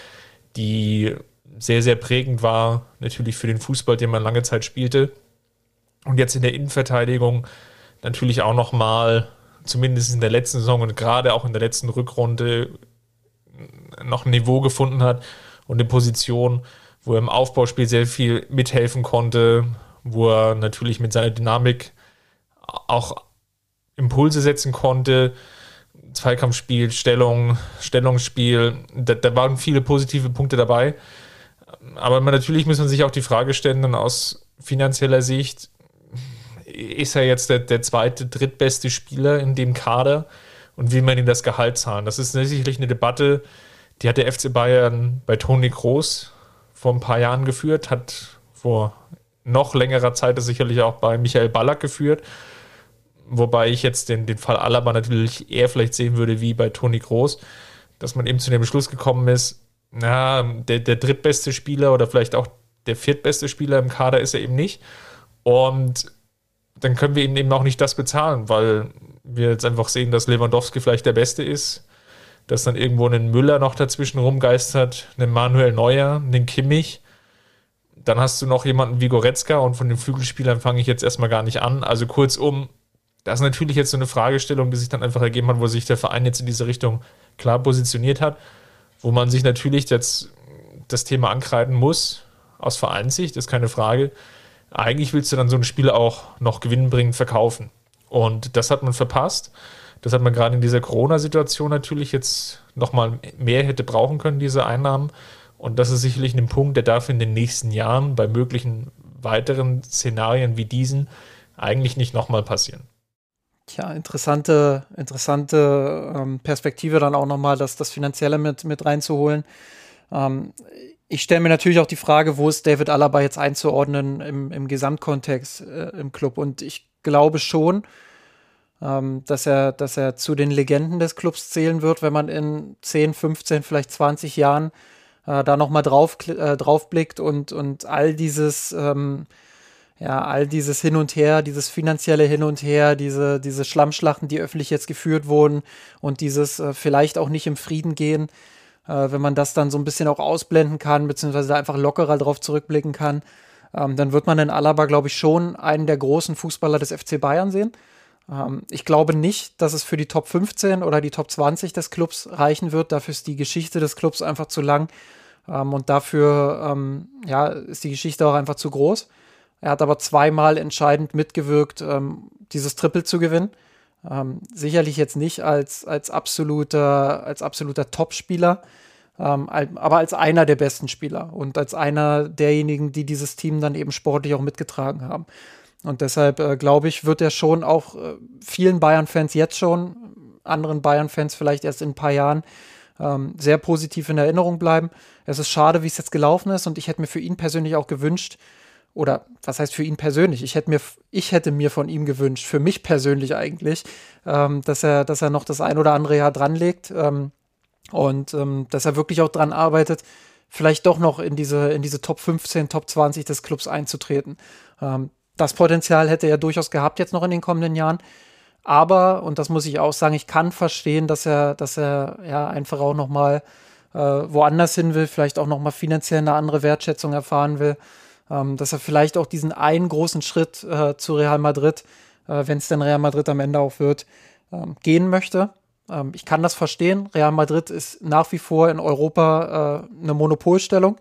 die sehr, sehr prägend war, natürlich für den Fußball, den man lange Zeit spielte. Und jetzt in der Innenverteidigung natürlich auch nochmal, zumindest in der letzten Saison und gerade auch in der letzten Rückrunde, noch ein Niveau gefunden hat und eine Position, wo er im Aufbauspiel sehr viel mithelfen konnte, wo er natürlich mit seiner Dynamik auch Impulse setzen konnte. Zweikampfspiel, Stellung, Stellungsspiel, da, da waren viele positive Punkte dabei. Aber natürlich muss man sich auch die Frage stellen, dann aus finanzieller Sicht, ist er jetzt der, der zweite, drittbeste Spieler in dem Kader und will man ihm das Gehalt zahlen? Das ist sicherlich eine Debatte, die hat der FC Bayern bei Toni Kroos vor ein paar Jahren geführt, hat vor noch längerer Zeit das sicherlich auch bei Michael Ballack geführt. Wobei ich jetzt den, den Fall Alaba natürlich eher vielleicht sehen würde wie bei Toni Kroos, dass man eben zu dem Beschluss gekommen ist, na, der, der drittbeste Spieler oder vielleicht auch der viertbeste Spieler im Kader ist er eben nicht. Und dann können wir ihm eben auch nicht das bezahlen, weil wir jetzt einfach sehen, dass Lewandowski vielleicht der Beste ist, dass dann irgendwo ein Müller noch dazwischen rumgeistert, einen Manuel Neuer, einen Kimmich. Dann hast du noch jemanden wie Goretzka und von den Flügelspielern fange ich jetzt erstmal gar nicht an. Also kurzum, das ist natürlich jetzt so eine Fragestellung, die sich dann einfach ergeben hat, wo sich der Verein jetzt in diese Richtung klar positioniert hat, wo man sich natürlich jetzt das Thema ankreiden muss, aus Vereinssicht, ist keine Frage. Eigentlich willst du dann so ein Spiel auch noch gewinnbringend verkaufen. Und das hat man verpasst. Das hat man gerade in dieser Corona-Situation natürlich jetzt nochmal mehr hätte brauchen können, diese Einnahmen. Und das ist sicherlich ein Punkt, der darf in den nächsten Jahren bei möglichen weiteren Szenarien wie diesen eigentlich nicht nochmal passieren. Tja, interessante, interessante ähm, Perspektive dann auch nochmal, das, das Finanzielle mit, mit reinzuholen. Ähm, ich stelle mir natürlich auch die Frage, wo ist David Alaba jetzt einzuordnen im, im Gesamtkontext äh, im Club? Und ich glaube schon, ähm, dass, er, dass er zu den Legenden des Clubs zählen wird, wenn man in 10, 15, vielleicht 20 Jahren äh, da nochmal drauf, äh, drauf blickt und, und all dieses, ähm, ja, all dieses Hin und Her, dieses finanzielle Hin und Her, diese, diese Schlammschlachten, die öffentlich jetzt geführt wurden und dieses äh, vielleicht auch nicht im Frieden gehen, äh, wenn man das dann so ein bisschen auch ausblenden kann, beziehungsweise da einfach lockerer drauf zurückblicken kann, ähm, dann wird man in Alaba, glaube ich, schon einen der großen Fußballer des FC Bayern sehen. Ähm, ich glaube nicht, dass es für die Top 15 oder die Top 20 des Clubs reichen wird. Dafür ist die Geschichte des Clubs einfach zu lang. Ähm, und dafür ähm, ja, ist die Geschichte auch einfach zu groß. Er hat aber zweimal entscheidend mitgewirkt, ähm, dieses Triple zu gewinnen. Ähm, sicherlich jetzt nicht als, als absoluter, als absoluter Top-Spieler, ähm, aber als einer der besten Spieler und als einer derjenigen, die dieses Team dann eben sportlich auch mitgetragen haben. Und deshalb äh, glaube ich, wird er schon auch äh, vielen Bayern-Fans jetzt schon, anderen Bayern-Fans vielleicht erst in ein paar Jahren, ähm, sehr positiv in Erinnerung bleiben. Es ist schade, wie es jetzt gelaufen ist und ich hätte mir für ihn persönlich auch gewünscht, oder was heißt für ihn persönlich? Ich hätte mir, ich hätte mir von ihm gewünscht, für mich persönlich eigentlich, ähm, dass er, dass er noch das ein oder andere Jahr dranlegt ähm, und ähm, dass er wirklich auch dran arbeitet, vielleicht doch noch in diese, in diese Top 15, Top 20 des Clubs einzutreten. Ähm, das Potenzial hätte er durchaus gehabt jetzt noch in den kommenden Jahren. Aber, und das muss ich auch sagen, ich kann verstehen, dass er, dass er ja einfach auch noch mal äh, woanders hin will, vielleicht auch noch mal finanziell eine andere Wertschätzung erfahren will, ähm, dass er vielleicht auch diesen einen großen Schritt äh, zu Real Madrid, äh, wenn es denn Real Madrid am Ende auch wird, ähm, gehen möchte. Ähm, ich kann das verstehen. Real Madrid ist nach wie vor in Europa äh, eine Monopolstellung.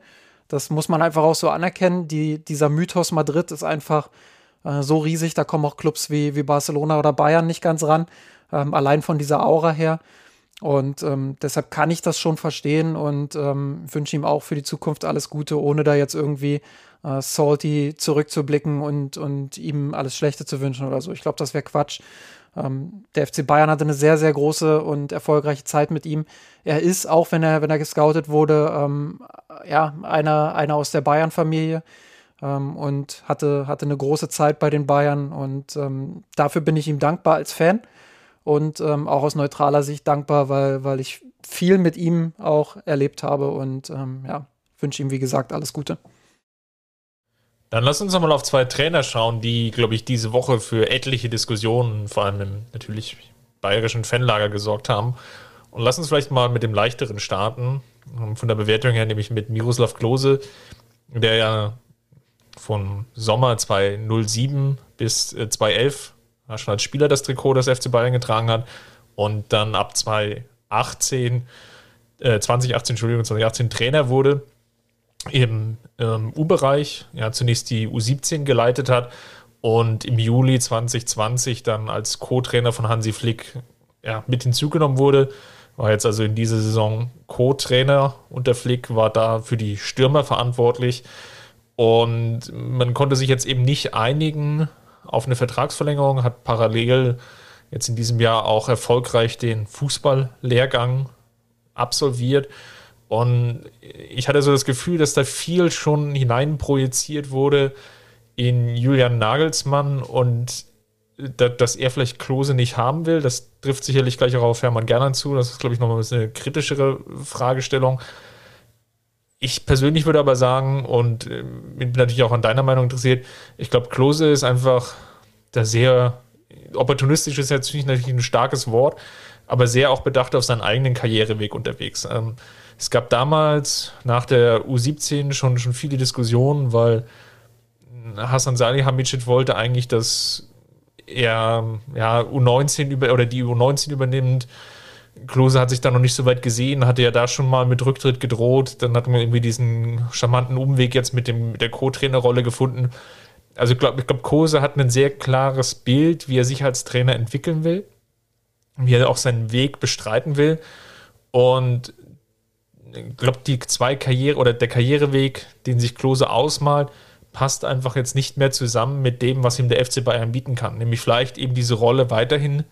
Das muss man einfach auch so anerkennen. Die, dieser Mythos Madrid ist einfach äh, so riesig, da kommen auch Clubs wie, wie Barcelona oder Bayern nicht ganz ran, ähm, allein von dieser Aura her. Und ähm, deshalb kann ich das schon verstehen und ähm, wünsche ihm auch für die Zukunft alles Gute, ohne da jetzt irgendwie äh, salty zurückzublicken und, und ihm alles Schlechte zu wünschen oder so. Ich glaube, das wäre Quatsch. Ähm, der FC Bayern hatte eine sehr, sehr große und erfolgreiche Zeit mit ihm. Er ist, auch wenn er, wenn er gescoutet wurde, ähm, ja, einer, einer aus der Bayern-Familie ähm, und hatte, hatte eine große Zeit bei den Bayern. Und ähm, dafür bin ich ihm dankbar als Fan und ähm, auch aus neutraler Sicht dankbar, weil, weil ich viel mit ihm auch erlebt habe und ähm, ja, wünsche ihm, wie gesagt, alles Gute. Dann lass uns nochmal auf zwei Trainer schauen, die, glaube ich, diese Woche für etliche Diskussionen, vor allem im natürlich bayerischen Fanlager gesorgt haben. Und lass uns vielleicht mal mit dem leichteren starten. Von der Bewertung her, nämlich mit Miroslav Klose, der ja von Sommer 2007 bis 2011 äh, schon als Spieler das Trikot des FC Bayern getragen hat und dann ab 2018, äh, 2018, Entschuldigung, 2018 Trainer wurde im ähm, U-Bereich, ja, zunächst die U17 geleitet hat und im Juli 2020 dann als Co-Trainer von Hansi Flick ja, mit hinzugenommen wurde. war jetzt also in dieser Saison Co-Trainer unter Flick, war da für die Stürmer verantwortlich. Und man konnte sich jetzt eben nicht einigen auf eine Vertragsverlängerung, hat parallel jetzt in diesem Jahr auch erfolgreich den Fußballlehrgang absolviert. Und ich hatte so das Gefühl, dass da viel schon hineinprojiziert wurde in Julian Nagelsmann und dass er vielleicht Klose nicht haben will. Das trifft sicherlich gleich auch auf Hermann Gernand zu. Das ist, glaube ich, nochmal eine kritischere Fragestellung. Ich persönlich würde aber sagen, und äh, bin natürlich auch an deiner Meinung interessiert, ich glaube, Klose ist einfach da sehr opportunistisch ist natürlich ein starkes Wort, aber sehr auch bedacht auf seinen eigenen Karriereweg unterwegs. Ähm, es gab damals nach der U17 schon, schon viele Diskussionen, weil Hassan Salihamidzic wollte eigentlich, dass er ja, U19 über oder die U19 übernimmt. Klose hat sich da noch nicht so weit gesehen, hatte ja da schon mal mit Rücktritt gedroht. Dann hat man irgendwie diesen charmanten Umweg jetzt mit, dem, mit der Co-Trainerrolle gefunden. Also ich glaube, ich glaub, Kose hat ein sehr klares Bild, wie er sich als Trainer entwickeln will, wie er auch seinen Weg bestreiten will. Und glaube, die zwei Karriere oder der Karriereweg, den sich Klose ausmalt, passt einfach jetzt nicht mehr zusammen mit dem, was ihm der FC Bayern bieten kann. Nämlich vielleicht eben diese Rolle weiterhin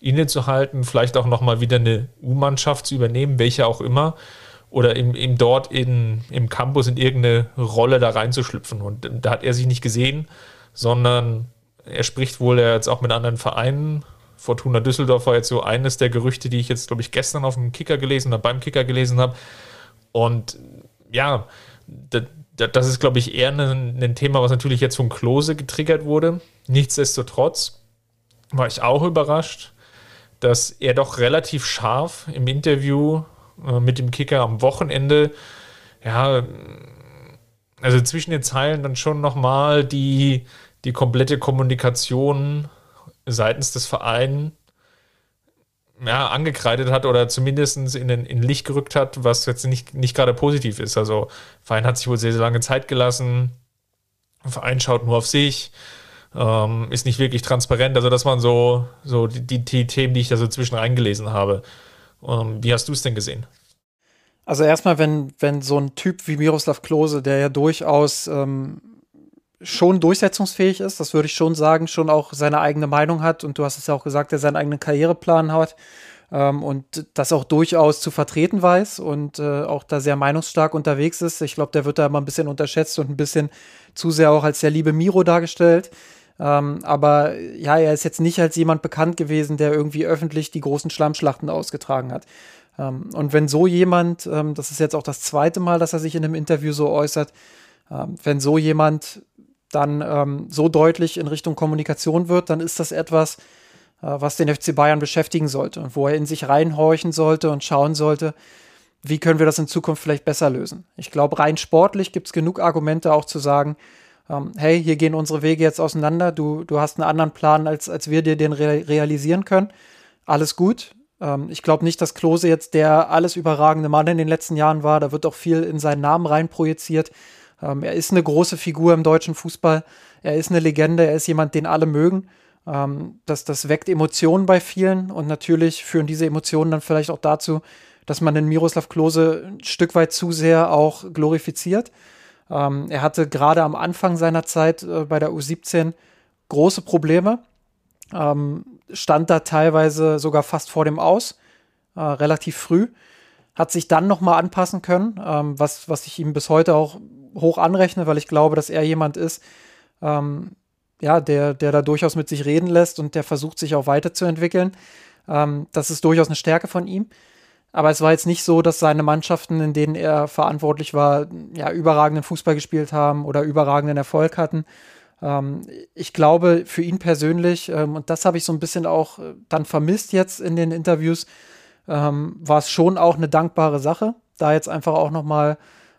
innezuhalten, vielleicht auch nochmal wieder eine U-Mannschaft zu übernehmen, welche auch immer, oder ihm dort in, im Campus in irgendeine Rolle da reinzuschlüpfen. Und da hat er sich nicht gesehen, sondern er spricht wohl jetzt auch mit anderen Vereinen. Fortuna Düsseldorf war jetzt so eines der Gerüchte, die ich jetzt, glaube ich, gestern auf dem Kicker gelesen habe, beim Kicker gelesen habe. Und ja, das ist, glaube ich, eher ein, Thema, was natürlich jetzt von Klose getriggert wurde. Nichtsdestotrotz war ich auch überrascht, dass er doch relativ scharf im Interview äh, mit dem Kicker am Wochenende, ja, also zwischen den Zeilen dann schon nochmal die, die komplette Kommunikation seitens des Vereins ja, angekreidet hat oder zumindest in, in Licht gerückt hat, was jetzt nicht, nicht gerade positiv ist. Also, Verein hat sich wohl sehr, sehr lange Zeit gelassen. Verein schaut nur auf sich, ähm, ist nicht wirklich transparent. Also, das waren so, so die, die, die Themen, die ich da so zwischen reingelesen habe. Ähm, wie hast du es denn gesehen? Also erstmal, wenn, wenn so ein Typ wie Miroslav Klose, der ja durchaus ähm, schon durchsetzungsfähig ist, das würde ich schon sagen, schon auch seine eigene Meinung hat und du hast es ja auch gesagt, der seinen eigenen Karriereplan hat ähm, und das auch durchaus zu vertreten weiß und äh, auch da sehr meinungsstark unterwegs ist. Ich glaube, der wird da immer ein bisschen unterschätzt und ein bisschen zu sehr auch als der liebe Miro dargestellt. Ähm, aber ja, er ist jetzt nicht als jemand bekannt gewesen, der irgendwie öffentlich die großen Schlammschlachten ausgetragen hat. Ähm, und wenn so jemand, ähm, das ist jetzt auch das zweite Mal, dass er sich in einem Interview so äußert, ähm, wenn so jemand dann ähm, so deutlich in Richtung Kommunikation wird, dann ist das etwas, äh, was den FC Bayern beschäftigen sollte und wo er in sich reinhorchen sollte und schauen sollte, wie können wir das in Zukunft vielleicht besser lösen. Ich glaube, rein sportlich gibt es genug Argumente auch zu sagen, ähm, hey, hier gehen unsere Wege jetzt auseinander, du, du hast einen anderen Plan, als, als wir dir den re realisieren können. Alles gut. Ähm, ich glaube nicht, dass Klose jetzt der alles überragende Mann in den letzten Jahren war. Da wird auch viel in seinen Namen reinprojiziert. Ähm, er ist eine große Figur im deutschen Fußball. Er ist eine Legende. Er ist jemand, den alle mögen. Ähm, das, das weckt Emotionen bei vielen und natürlich führen diese Emotionen dann vielleicht auch dazu, dass man den Miroslav Klose ein Stück weit zu sehr auch glorifiziert. Ähm, er hatte gerade am Anfang seiner Zeit äh, bei der U17 große Probleme, ähm, stand da teilweise sogar fast vor dem Aus, äh, relativ früh, hat sich dann nochmal anpassen können, ähm, was, was ich ihm bis heute auch hoch anrechne, weil ich glaube, dass er jemand ist, ähm, ja, der, der da durchaus mit sich reden lässt und der versucht, sich auch weiterzuentwickeln. Ähm, das ist durchaus eine Stärke von ihm. Aber es war jetzt nicht so, dass seine Mannschaften, in denen er verantwortlich war, ja, überragenden Fußball gespielt haben oder überragenden Erfolg hatten. Ähm, ich glaube, für ihn persönlich, ähm, und das habe ich so ein bisschen auch äh, dann vermisst jetzt in den Interviews, ähm, war es schon auch eine dankbare Sache, da jetzt einfach auch nochmal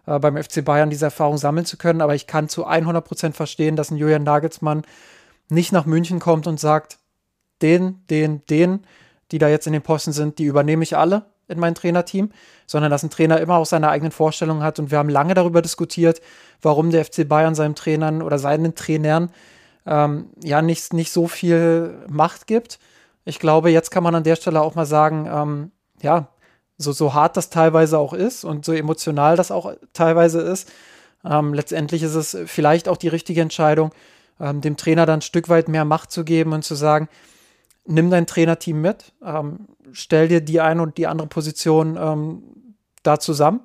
äh, beim FC Bayern diese Erfahrung sammeln zu können. Aber ich kann zu 100 Prozent verstehen, dass ein Julian Nagelsmann nicht nach München kommt und sagt, den, den, den, die da jetzt in den Posten sind, die übernehme ich alle in mein Trainerteam, sondern dass ein Trainer immer auch seine eigenen Vorstellungen hat. Und wir haben lange darüber diskutiert, warum der FC Bayern seinem Trainern oder seinen Trainern ähm, ja nicht, nicht so viel Macht gibt. Ich glaube, jetzt kann man an der Stelle auch mal sagen, ähm, ja, so, so hart das teilweise auch ist und so emotional das auch teilweise ist, ähm, letztendlich ist es vielleicht auch die richtige Entscheidung, ähm, dem Trainer dann ein Stück weit mehr Macht zu geben und zu sagen, nimm dein Trainerteam mit, ähm, stell dir die eine und die andere Position ähm, da zusammen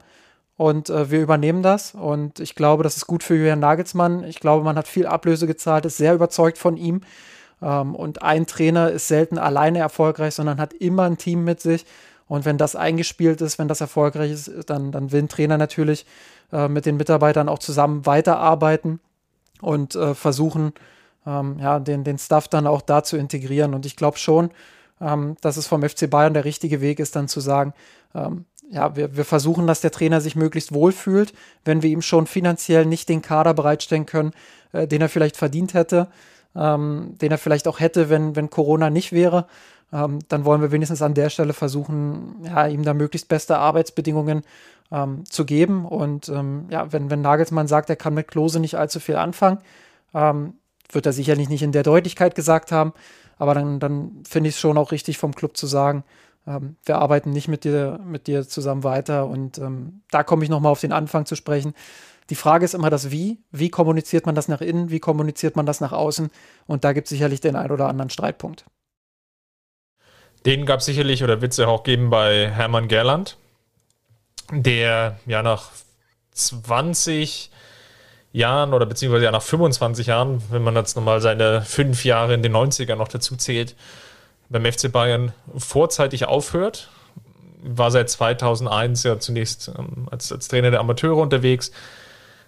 und äh, wir übernehmen das. Und ich glaube, das ist gut für Julian Nagelsmann. Ich glaube, man hat viel Ablöse gezahlt, ist sehr überzeugt von ihm. Ähm, und ein Trainer ist selten alleine erfolgreich, sondern hat immer ein Team mit sich. Und wenn das eingespielt ist, wenn das erfolgreich ist, dann, dann will ein Trainer natürlich äh, mit den Mitarbeitern auch zusammen weiterarbeiten und äh, versuchen, ähm, ja, den, den Stuff dann auch da zu integrieren. Und ich glaube schon, ähm, dass es vom FC Bayern der richtige Weg ist, dann zu sagen, ähm, ja, wir, wir versuchen, dass der Trainer sich möglichst wohl fühlt, wenn wir ihm schon finanziell nicht den Kader bereitstellen können, äh, den er vielleicht verdient hätte, ähm, den er vielleicht auch hätte, wenn, wenn Corona nicht wäre. Ähm, dann wollen wir wenigstens an der Stelle versuchen, ja, ihm da möglichst beste Arbeitsbedingungen ähm, zu geben. Und ähm, ja, wenn, wenn Nagelsmann sagt, er kann mit Klose nicht allzu viel anfangen, ähm, wird er sicherlich nicht in der Deutlichkeit gesagt haben. Aber dann, dann finde ich es schon auch richtig vom Club zu sagen, ähm, wir arbeiten nicht mit dir, mit dir zusammen weiter. Und ähm, da komme ich nochmal auf den Anfang zu sprechen. Die Frage ist immer das Wie. Wie kommuniziert man das nach innen? Wie kommuniziert man das nach außen? Und da gibt es sicherlich den ein oder anderen Streitpunkt. Den gab es sicherlich oder wird es ja auch geben bei Hermann Gerland, der ja nach 20 Jahren oder beziehungsweise ja nach 25 Jahren, wenn man jetzt nochmal seine fünf Jahre in den 90ern noch dazu zählt, beim FC Bayern vorzeitig aufhört. War seit 2001 ja zunächst ähm, als, als Trainer der Amateure unterwegs,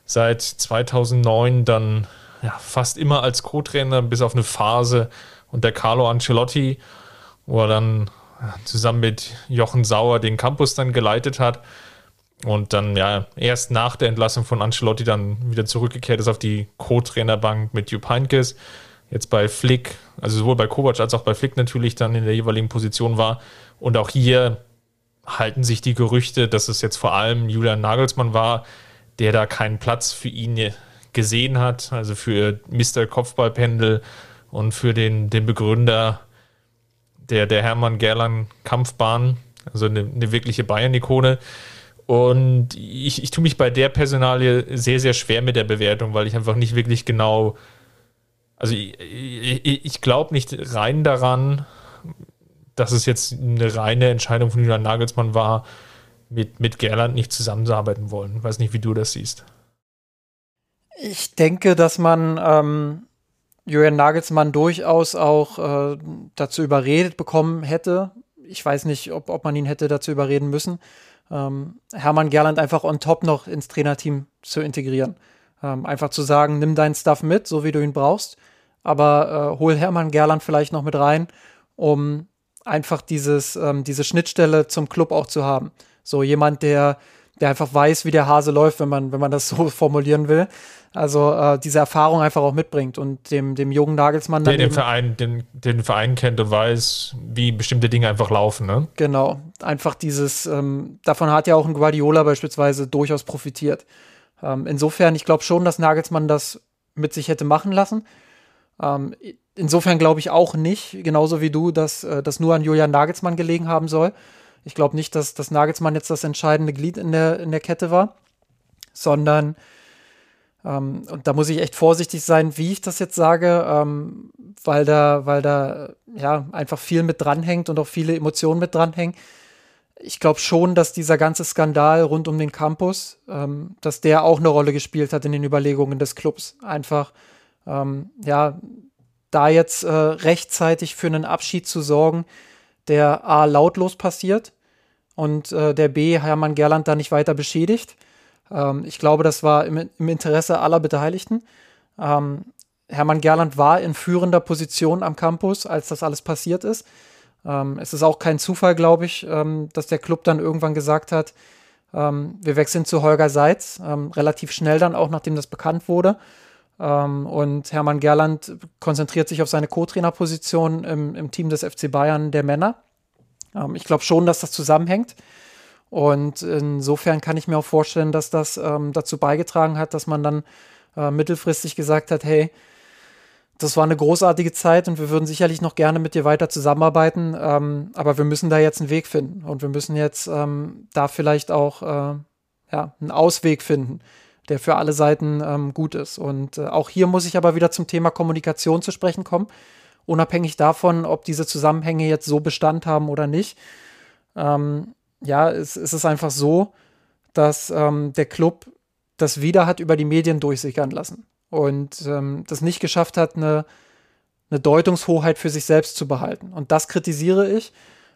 seit 2009 dann ja, fast immer als Co-Trainer bis auf eine Phase unter Carlo Ancelotti, wo er dann zusammen mit Jochen Sauer den Campus dann geleitet hat und dann ja erst nach der Entlassung von Ancelotti dann wieder zurückgekehrt ist auf die Co-Trainerbank mit Jupp Heynckes. Jetzt bei Flick, also sowohl bei Kovac als auch bei Flick natürlich dann in der jeweiligen Position war. Und auch hier halten sich die Gerüchte, dass es jetzt vor allem Julian Nagelsmann war, der da keinen Platz für ihn gesehen hat, also für Mr. Kopfballpendel und für den, den Begründer der, der Hermann Gerland Kampfbahn, also eine, eine wirkliche Bayern-Ikone. Und ich, ich tue mich bei der Personalie sehr, sehr schwer mit der Bewertung, weil ich einfach nicht wirklich genau, also ich, ich, ich glaube nicht rein daran, dass es jetzt eine reine Entscheidung von Julian Nagelsmann war, mit, mit Gerland nicht zusammenarbeiten wollen. Ich weiß nicht, wie du das siehst. Ich denke, dass man ähm, Julian Nagelsmann durchaus auch äh, dazu überredet bekommen hätte. Ich weiß nicht, ob, ob man ihn hätte dazu überreden müssen, ähm, Hermann Gerland einfach on top noch ins Trainerteam zu integrieren. Ähm, einfach zu sagen, nimm deinen Stuff mit, so wie du ihn brauchst, aber äh, hol Hermann Gerland vielleicht noch mit rein, um einfach dieses, ähm, diese Schnittstelle zum Club auch zu haben. So jemand, der, der einfach weiß, wie der Hase läuft, wenn man, wenn man das so <laughs> formulieren will. Also äh, diese Erfahrung einfach auch mitbringt und dem, dem jungen Nagelsmann dann. Der den Verein, den, den Verein kennt und weiß, wie bestimmte Dinge einfach laufen, ne? Genau. Einfach dieses, ähm, davon hat ja auch ein Guardiola beispielsweise durchaus profitiert. Ähm, insofern, ich glaube schon, dass Nagelsmann das mit sich hätte machen lassen. Ähm, insofern glaube ich auch nicht, genauso wie du, dass äh, das nur an Julian Nagelsmann gelegen haben soll. Ich glaube nicht, dass, dass Nagelsmann jetzt das entscheidende Glied in der, in der Kette war, sondern ähm, und da muss ich echt vorsichtig sein, wie ich das jetzt sage, ähm, weil da, weil da ja einfach viel mit dranhängt und auch viele Emotionen mit dranhängen. Ich glaube schon, dass dieser ganze Skandal rund um den Campus, ähm, dass der auch eine Rolle gespielt hat in den Überlegungen des Clubs. Einfach, ähm, ja, da jetzt äh, rechtzeitig für einen Abschied zu sorgen, der A lautlos passiert und äh, der B Hermann Gerland da nicht weiter beschädigt ähm, ich glaube, das war im, im Interesse aller Beteiligten. Ähm, Hermann Gerland war in führender Position am Campus, als das alles passiert ist. Ähm, es ist auch kein Zufall, glaube ich, ähm, dass der Club dann irgendwann gesagt hat, ähm, wir wechseln zu Holger Seitz, ähm, relativ schnell dann auch, nachdem das bekannt wurde. und Hermann Gerland konzentriert sich auf seine Co-Trainerposition im, im, Team des FC Bayern der Männer. Ich glaube schon, dass das zusammenhängt. Und insofern kann ich mir auch vorstellen, dass das ähm, dazu beigetragen hat, dass man dann äh, mittelfristig gesagt hat, hey, das war eine großartige Zeit und wir würden sicherlich noch gerne mit dir weiter zusammenarbeiten, ähm, aber wir müssen da jetzt einen Weg finden und wir müssen jetzt ähm, da vielleicht auch äh, ja, einen Ausweg finden, der für alle Seiten ähm, gut ist. Und äh, auch hier muss ich aber wieder zum Thema Kommunikation zu sprechen kommen, unabhängig davon, ob diese Zusammenhänge jetzt so Bestand haben oder nicht. Ähm, ja, es, es, ist einfach so, dass ähm, der Club das wieder hat über die Medien durchsickern lassen und ähm, das nicht geschafft hat, eine, eine Deutungshoheit für sich selbst zu behalten. Und das kritisiere ich,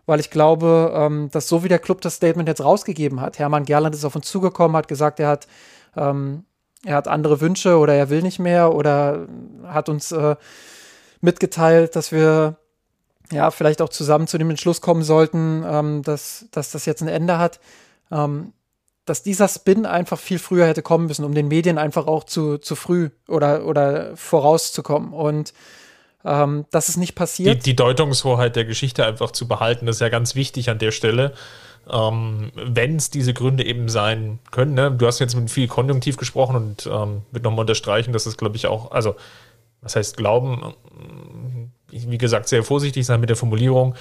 weil ich glaube, ähm, dass so wie der Club das Statement jetzt rausgegeben hat, Hermann Gerland ist auf uns zugekommen, hat gesagt, er hat, ähm, er hat andere Wünsche oder er will nicht mehr oder hat uns äh, mitgeteilt, dass wir ja vielleicht auch zusammen zu dem Entschluss kommen sollten, ähm, dass, dass das jetzt ein Ende hat. Ähm, dass dieser Spin einfach viel früher hätte kommen müssen, um den Medien einfach auch zu, zu früh oder, oder vorauszukommen. Und ähm, das ist nicht passiert. Die, die, Deutungshoheit der Geschichte einfach zu behalten, das ist ja ganz wichtig an der Stelle. Ähm, Wenn es diese Gründe eben sein können, ne? du hast jetzt mit viel Konjunktiv gesprochen und ähm, wird nochmal unterstreichen, dass es, glaube ich, auch, also, was heißt glauben, wie gesagt, sehr vorsichtig sein mit der Formulierung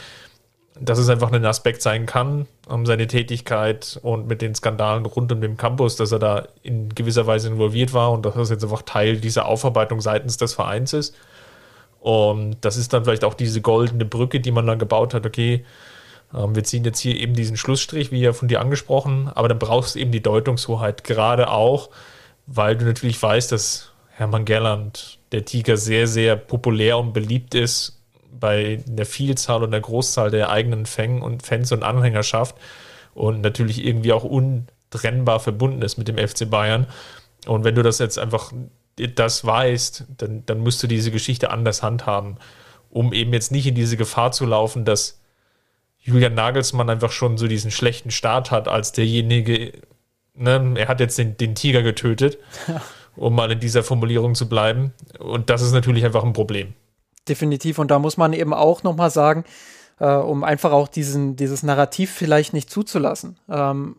dass es einfach ein Aspekt sein kann, um seine Tätigkeit und mit den Skandalen rund um den Campus, dass er da in gewisser Weise involviert war und dass das jetzt einfach Teil dieser Aufarbeitung seitens des Vereins ist. Und das ist dann vielleicht auch diese goldene Brücke, die man dann gebaut hat. Okay, ähm, wir ziehen jetzt hier eben diesen Schlussstrich, wie ja von dir angesprochen, aber dann brauchst du eben die Deutungshoheit, gerade auch, weil du natürlich weißt, dass Hermann Gerland, der Tiger, sehr, sehr populär und beliebt ist bei der Vielzahl und der Großzahl der eigenen Fang und Fans und Anhängerschaft und natürlich irgendwie auch untrennbar verbunden ist mit dem FC Bayern. Und wenn du das jetzt einfach das weißt, dann, dann musst du diese Geschichte anders handhaben, um eben jetzt nicht in diese Gefahr zu laufen, dass Julian Nagelsmann einfach schon so diesen schlechten Start hat als derjenige, ne, er hat jetzt den, den Tiger getötet, um mal in dieser Formulierung zu bleiben. Und das ist natürlich einfach ein Problem definitiv. Und da muss man eben auch nochmal sagen, äh, um einfach auch diesen, dieses Narrativ vielleicht nicht zuzulassen. Ähm,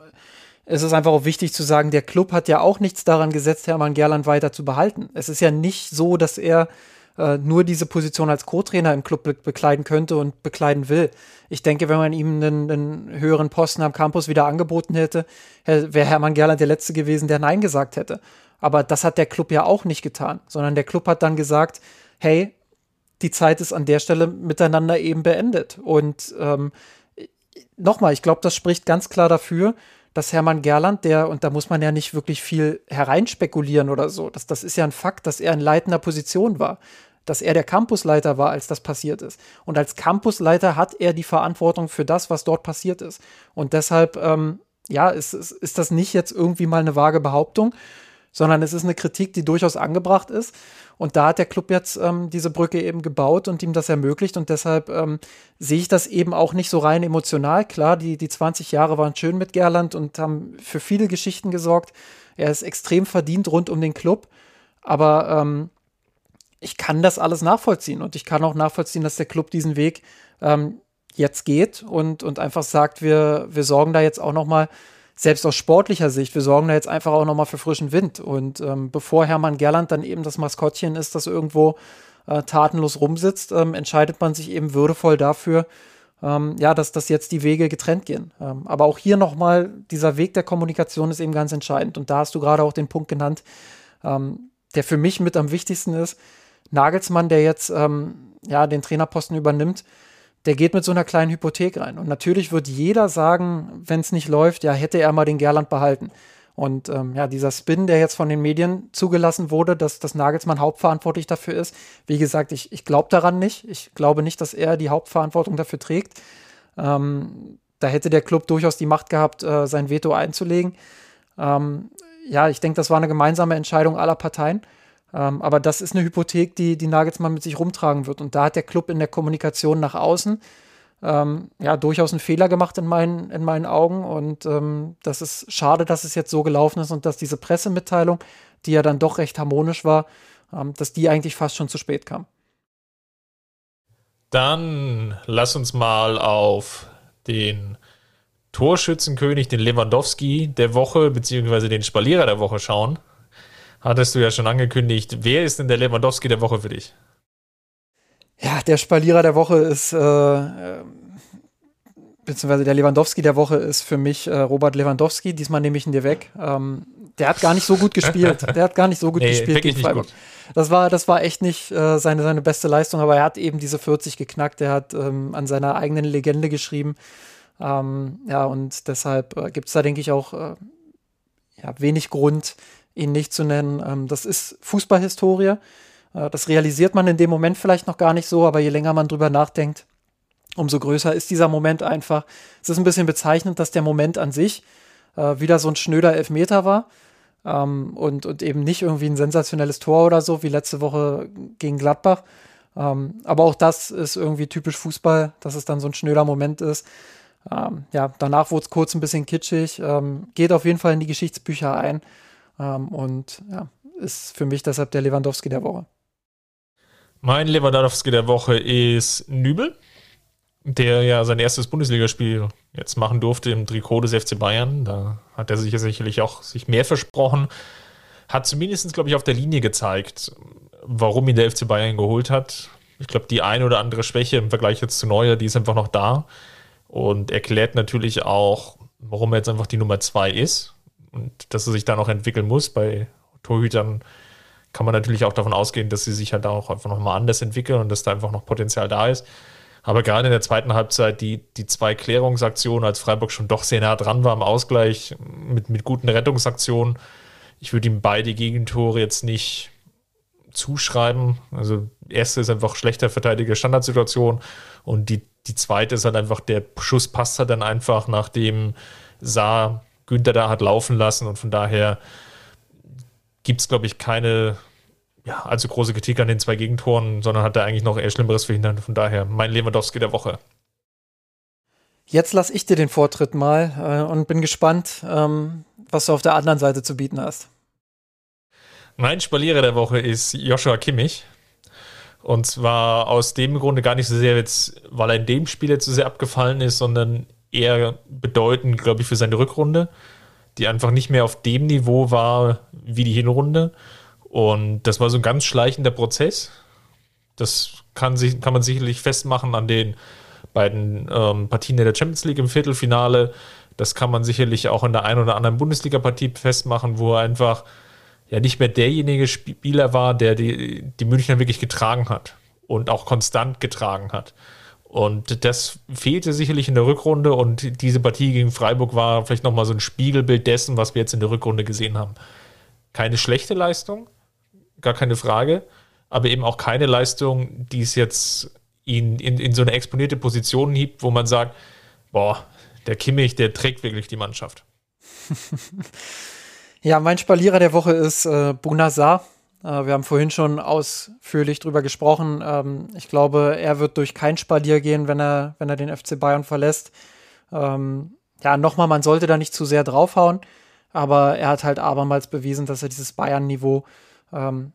es ist einfach auch wichtig zu sagen, der Club hat ja auch nichts daran gesetzt, Hermann Gerland weiter zu behalten. Es ist ja nicht so, dass er äh, nur diese Position als Co-Trainer im Club be bekleiden könnte und bekleiden will. Ich denke, wenn man ihm einen, einen höheren Posten am Campus wieder angeboten hätte, wäre Hermann Gerland der Letzte gewesen, der Nein gesagt hätte. Aber das hat der Club ja auch nicht getan, sondern der Club hat dann gesagt, hey, die Zeit ist an der Stelle miteinander eben beendet. Und ähm, nochmal, ich glaube, das spricht ganz klar dafür, dass Hermann Gerland, der, und da muss man ja nicht wirklich viel hereinspekulieren oder so, das, das ist ja ein Fakt, dass er in leitender Position war, dass er der Campusleiter war, als das passiert ist. Und als Campusleiter hat er die Verantwortung für das, was dort passiert ist. Und deshalb, ähm, ja, ist, ist, ist das nicht jetzt irgendwie mal eine vage Behauptung, sondern es ist eine Kritik, die durchaus angebracht ist. Und da hat der Club jetzt ähm, diese Brücke eben gebaut und ihm das ermöglicht. Und deshalb ähm, sehe ich das eben auch nicht so rein emotional. Klar, die, die 20 Jahre waren schön mit Gerland und haben für viele Geschichten gesorgt. Er ist extrem verdient rund um den Club. Aber ähm, ich kann das alles nachvollziehen. Und ich kann auch nachvollziehen, dass der Club diesen Weg ähm, jetzt geht und, und einfach sagt, wir, wir sorgen da jetzt auch noch mal selbst aus sportlicher Sicht, wir sorgen da jetzt einfach auch nochmal für frischen Wind. Und ähm, bevor Hermann Gerland dann eben das Maskottchen ist, das irgendwo äh, tatenlos rumsitzt, ähm, entscheidet man sich eben würdevoll dafür, ähm, ja, dass, dass jetzt die Wege getrennt gehen. Ähm, aber auch hier nochmal, dieser Weg der Kommunikation ist eben ganz entscheidend. Und da hast du gerade auch den Punkt genannt, ähm, der für mich mit am wichtigsten ist. Nagelsmann, der jetzt ähm, ja, den Trainerposten übernimmt, der geht mit so einer kleinen Hypothek rein. Und natürlich wird jeder sagen, wenn es nicht läuft, ja, hätte er mal den Gerland behalten. Und ähm, ja, dieser Spin, der jetzt von den Medien zugelassen wurde, dass, dass Nagelsmann hauptverantwortlich dafür ist, wie gesagt, ich, ich glaube daran nicht. Ich glaube nicht, dass er die Hauptverantwortung dafür trägt. Ähm, da hätte der Club durchaus die Macht gehabt, äh, sein Veto einzulegen. Ähm, ja, ich denke, das war eine gemeinsame Entscheidung aller Parteien. Ähm, aber das ist eine Hypothek, die, die Nagelsmann mit sich rumtragen wird. Und da hat der Club in der Kommunikation nach außen ähm, ja durchaus einen Fehler gemacht in meinen, in meinen Augen. Und ähm, das ist schade, dass es jetzt so gelaufen ist und dass diese Pressemitteilung, die ja dann doch recht harmonisch war, ähm, dass die eigentlich fast schon zu spät kam. Dann lass uns mal auf den Torschützenkönig, den Lewandowski der Woche, beziehungsweise den Spalierer der Woche schauen hattest du ja schon angekündigt. Wer ist denn der Lewandowski der Woche für dich? Ja, der Spalierer der Woche ist, äh, äh, beziehungsweise der Lewandowski der Woche ist für mich äh, Robert Lewandowski. Diesmal nehme ich ihn dir weg. Ähm, der hat gar nicht so gut gespielt. <laughs> Der hat gar nicht so gut nee, gespielt gegen Freiburg. Das war, das war echt nicht äh, seine, seine beste Leistung, aber er hat eben diese 40 geknackt. Er hat ähm, an seiner eigenen Legende geschrieben. Ähm, ja, und deshalb äh, gibt es da, denke ich, auch äh, ja, wenig Grund, ihn nicht zu nennen. Ähm, das ist Fußballhistorie. Äh, das realisiert man in dem Moment vielleicht noch gar nicht so, aber je länger man drüber nachdenkt, umso größer ist dieser Moment einfach. Es ist ein bisschen bezeichnend, dass der Moment an sich äh, wieder so ein schnöder Elfmeter war. Ähm, und, und eben nicht irgendwie ein sensationelles Tor oder so, wie letzte Woche gegen Gladbach. Ähm, aber auch das ist irgendwie typisch Fußball, dass es dann so ein schnöder Moment ist. Ähm, ja, danach wurde es kurz ein bisschen kitschig, ähm, geht auf jeden Fall in die Geschichtsbücher ein ähm, und ja, ist für mich deshalb der Lewandowski der Woche. Mein Lewandowski der Woche ist Nübel, der ja sein erstes Bundesligaspiel jetzt machen durfte im Trikot des FC Bayern. Da hat er sich sicherlich auch sich mehr versprochen. Hat zumindest, glaube ich, auf der Linie gezeigt, warum ihn der FC Bayern geholt hat. Ich glaube, die eine oder andere Schwäche im Vergleich jetzt zu Neuer, die ist einfach noch da. Und erklärt natürlich auch, warum er jetzt einfach die Nummer zwei ist. Und dass er sich da noch entwickeln muss. Bei Torhütern kann man natürlich auch davon ausgehen, dass sie sich halt auch einfach nochmal anders entwickeln und dass da einfach noch Potenzial da ist. Aber gerade in der zweiten Halbzeit die, die zwei Klärungsaktionen, als Freiburg schon doch sehr nah dran war am Ausgleich mit, mit guten Rettungsaktionen. Ich würde ihm beide Gegentore jetzt nicht zuschreiben. Also, erste ist einfach schlechter verteidiger Standardsituation und die, die zweite ist halt einfach, der Schuss passt halt dann einfach, nachdem Saar Günther da hat laufen lassen und von daher gibt es, glaube ich, keine ja, allzu große Kritik an den zwei Gegentoren, sondern hat er eigentlich noch eher Schlimmeres verhindert. Von daher mein Lewandowski der Woche. Jetzt lasse ich dir den Vortritt mal äh, und bin gespannt, ähm, was du auf der anderen Seite zu bieten hast. Mein Spalierer der Woche ist Joshua Kimmich. Und zwar aus dem Grunde gar nicht so sehr jetzt, weil er in dem Spiel jetzt so sehr abgefallen ist, sondern eher bedeutend, glaube ich, für seine Rückrunde, die einfach nicht mehr auf dem Niveau war wie die Hinrunde. Und das war so ein ganz schleichender Prozess. Das kann, sich, kann man sicherlich festmachen an den beiden ähm, Partien der Champions League im Viertelfinale. Das kann man sicherlich auch in der einen oder anderen Bundesliga-Partie festmachen, wo er einfach ja nicht mehr derjenige Spieler war, der die, die Münchner wirklich getragen hat und auch konstant getragen hat. Und das fehlte sicherlich in der Rückrunde und diese Partie gegen Freiburg war vielleicht nochmal so ein Spiegelbild dessen, was wir jetzt in der Rückrunde gesehen haben. Keine schlechte Leistung, gar keine Frage, aber eben auch keine Leistung, die es jetzt ihn in, in so eine exponierte Position hebt, wo man sagt, boah, der Kimmich, der trägt wirklich die Mannschaft. <laughs> ja, mein Spalierer der Woche ist äh, Bunazar. Äh, wir haben vorhin schon ausführlich drüber gesprochen. Ähm, ich glaube, er wird durch kein Spalier gehen, wenn er, wenn er den FC Bayern verlässt. Ähm, ja, nochmal, man sollte da nicht zu sehr draufhauen, aber er hat halt abermals bewiesen, dass er dieses Bayern-Niveau ähm,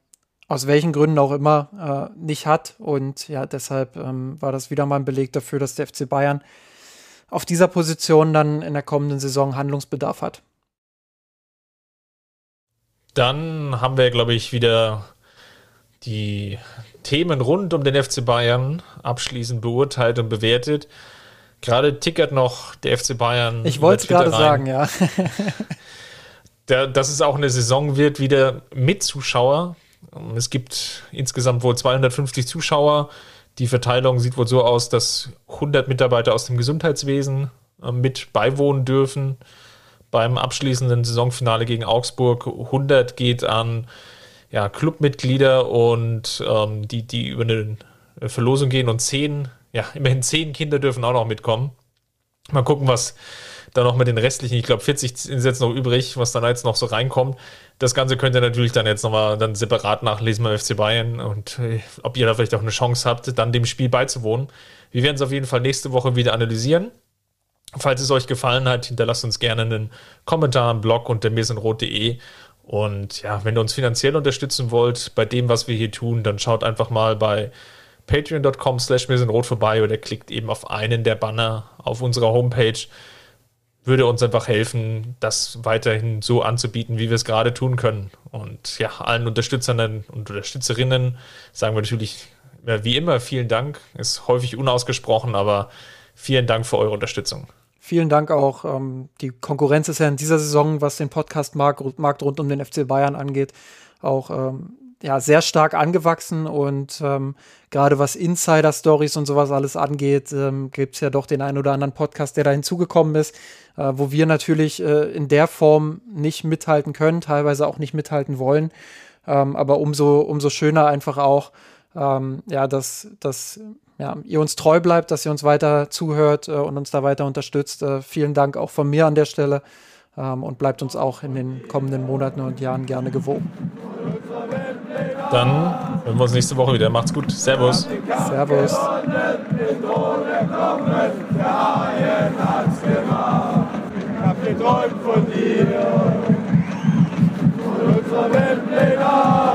aus welchen Gründen auch immer äh, nicht hat. Und ja, deshalb war das wieder mal ein Beleg dafür, dass der FC Bayern auf dieser Position dann in der kommenden Saison Handlungsbedarf hat. Dann haben wir, glaube ich, wieder die Themen rund um den FC Bayern abschließend beurteilt und bewertet. Gerade tickert noch der FC Bayern. Ich wollte es gerade sagen, ja. <laughs> der, dass es auch eine Saison wird, wieder mit Zuschauer. Es gibt insgesamt wohl 250 Zuschauer. Die Verteilung sieht wohl so aus, dass 100 Mitarbeiter aus dem Gesundheitswesen äh, mit beiwohnen dürfen. Beim abschließenden Saisonfinale gegen Augsburg 100 geht an ja, Clubmitglieder und ähm, die, die über eine Verlosung gehen und 10, ja, immerhin 10 Kinder dürfen auch noch mitkommen. Mal gucken, was dann noch mit den restlichen, ich glaube 40 sind jetzt noch übrig, was dann jetzt noch so reinkommt. Das Ganze könnt ihr natürlich dann jetzt nochmal dann separat nachlesen beim FC Bayern und äh, ob ihr da vielleicht auch eine Chance habt, dann dem Spiel beizuwohnen. Wir werden es auf jeden Fall nächste Woche wieder analysieren. Falls es euch gefallen hat, hinterlasst uns gerne einen Kommentar im Blog unter mirsenrot.de. Und ja, wenn ihr uns finanziell unterstützen wollt bei dem, was wir hier tun, dann schaut einfach mal bei patreon.com slash mirsenrot vorbei oder klickt eben auf einen der Banner auf unserer Homepage würde uns einfach helfen, das weiterhin so anzubieten, wie wir es gerade tun können. Und ja, allen Unterstützern und Unterstützerinnen sagen wir natürlich wie immer, vielen Dank. Ist häufig unausgesprochen, aber vielen Dank für eure Unterstützung. Vielen Dank auch. Ähm, die Konkurrenz ist ja in dieser Saison, was den Podcast-Markt Markt rund um den FC Bayern angeht, auch ähm, ja, sehr stark angewachsen und ähm, gerade was Insider-Stories und sowas alles angeht, ähm, gibt es ja doch den einen oder anderen Podcast, der da hinzugekommen ist, äh, wo wir natürlich äh, in der Form nicht mithalten können, teilweise auch nicht mithalten wollen. Ähm, aber umso, umso schöner einfach auch, ähm, ja, dass, dass ja, ihr uns treu bleibt, dass ihr uns weiter zuhört äh, und uns da weiter unterstützt. Äh, vielen Dank auch von mir an der Stelle ähm, und bleibt uns auch in den kommenden Monaten und Jahren gerne gewogen. Dann hören wir uns nächste Woche wieder. Macht's gut. Servus. Servus. Ich hab geträumt von dir, von unserer Weltpläne.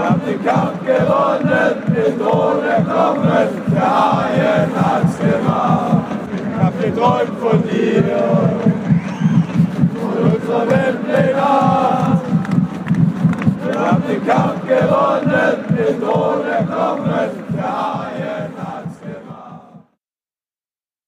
Haben den Kampf gewonnen, den Thron erkommen, der Haien hat's gemacht. Ich hab geträumt von dir, von unserer Weltpläne. Wir haben den Kampf gewonnen, den Thron erkommen,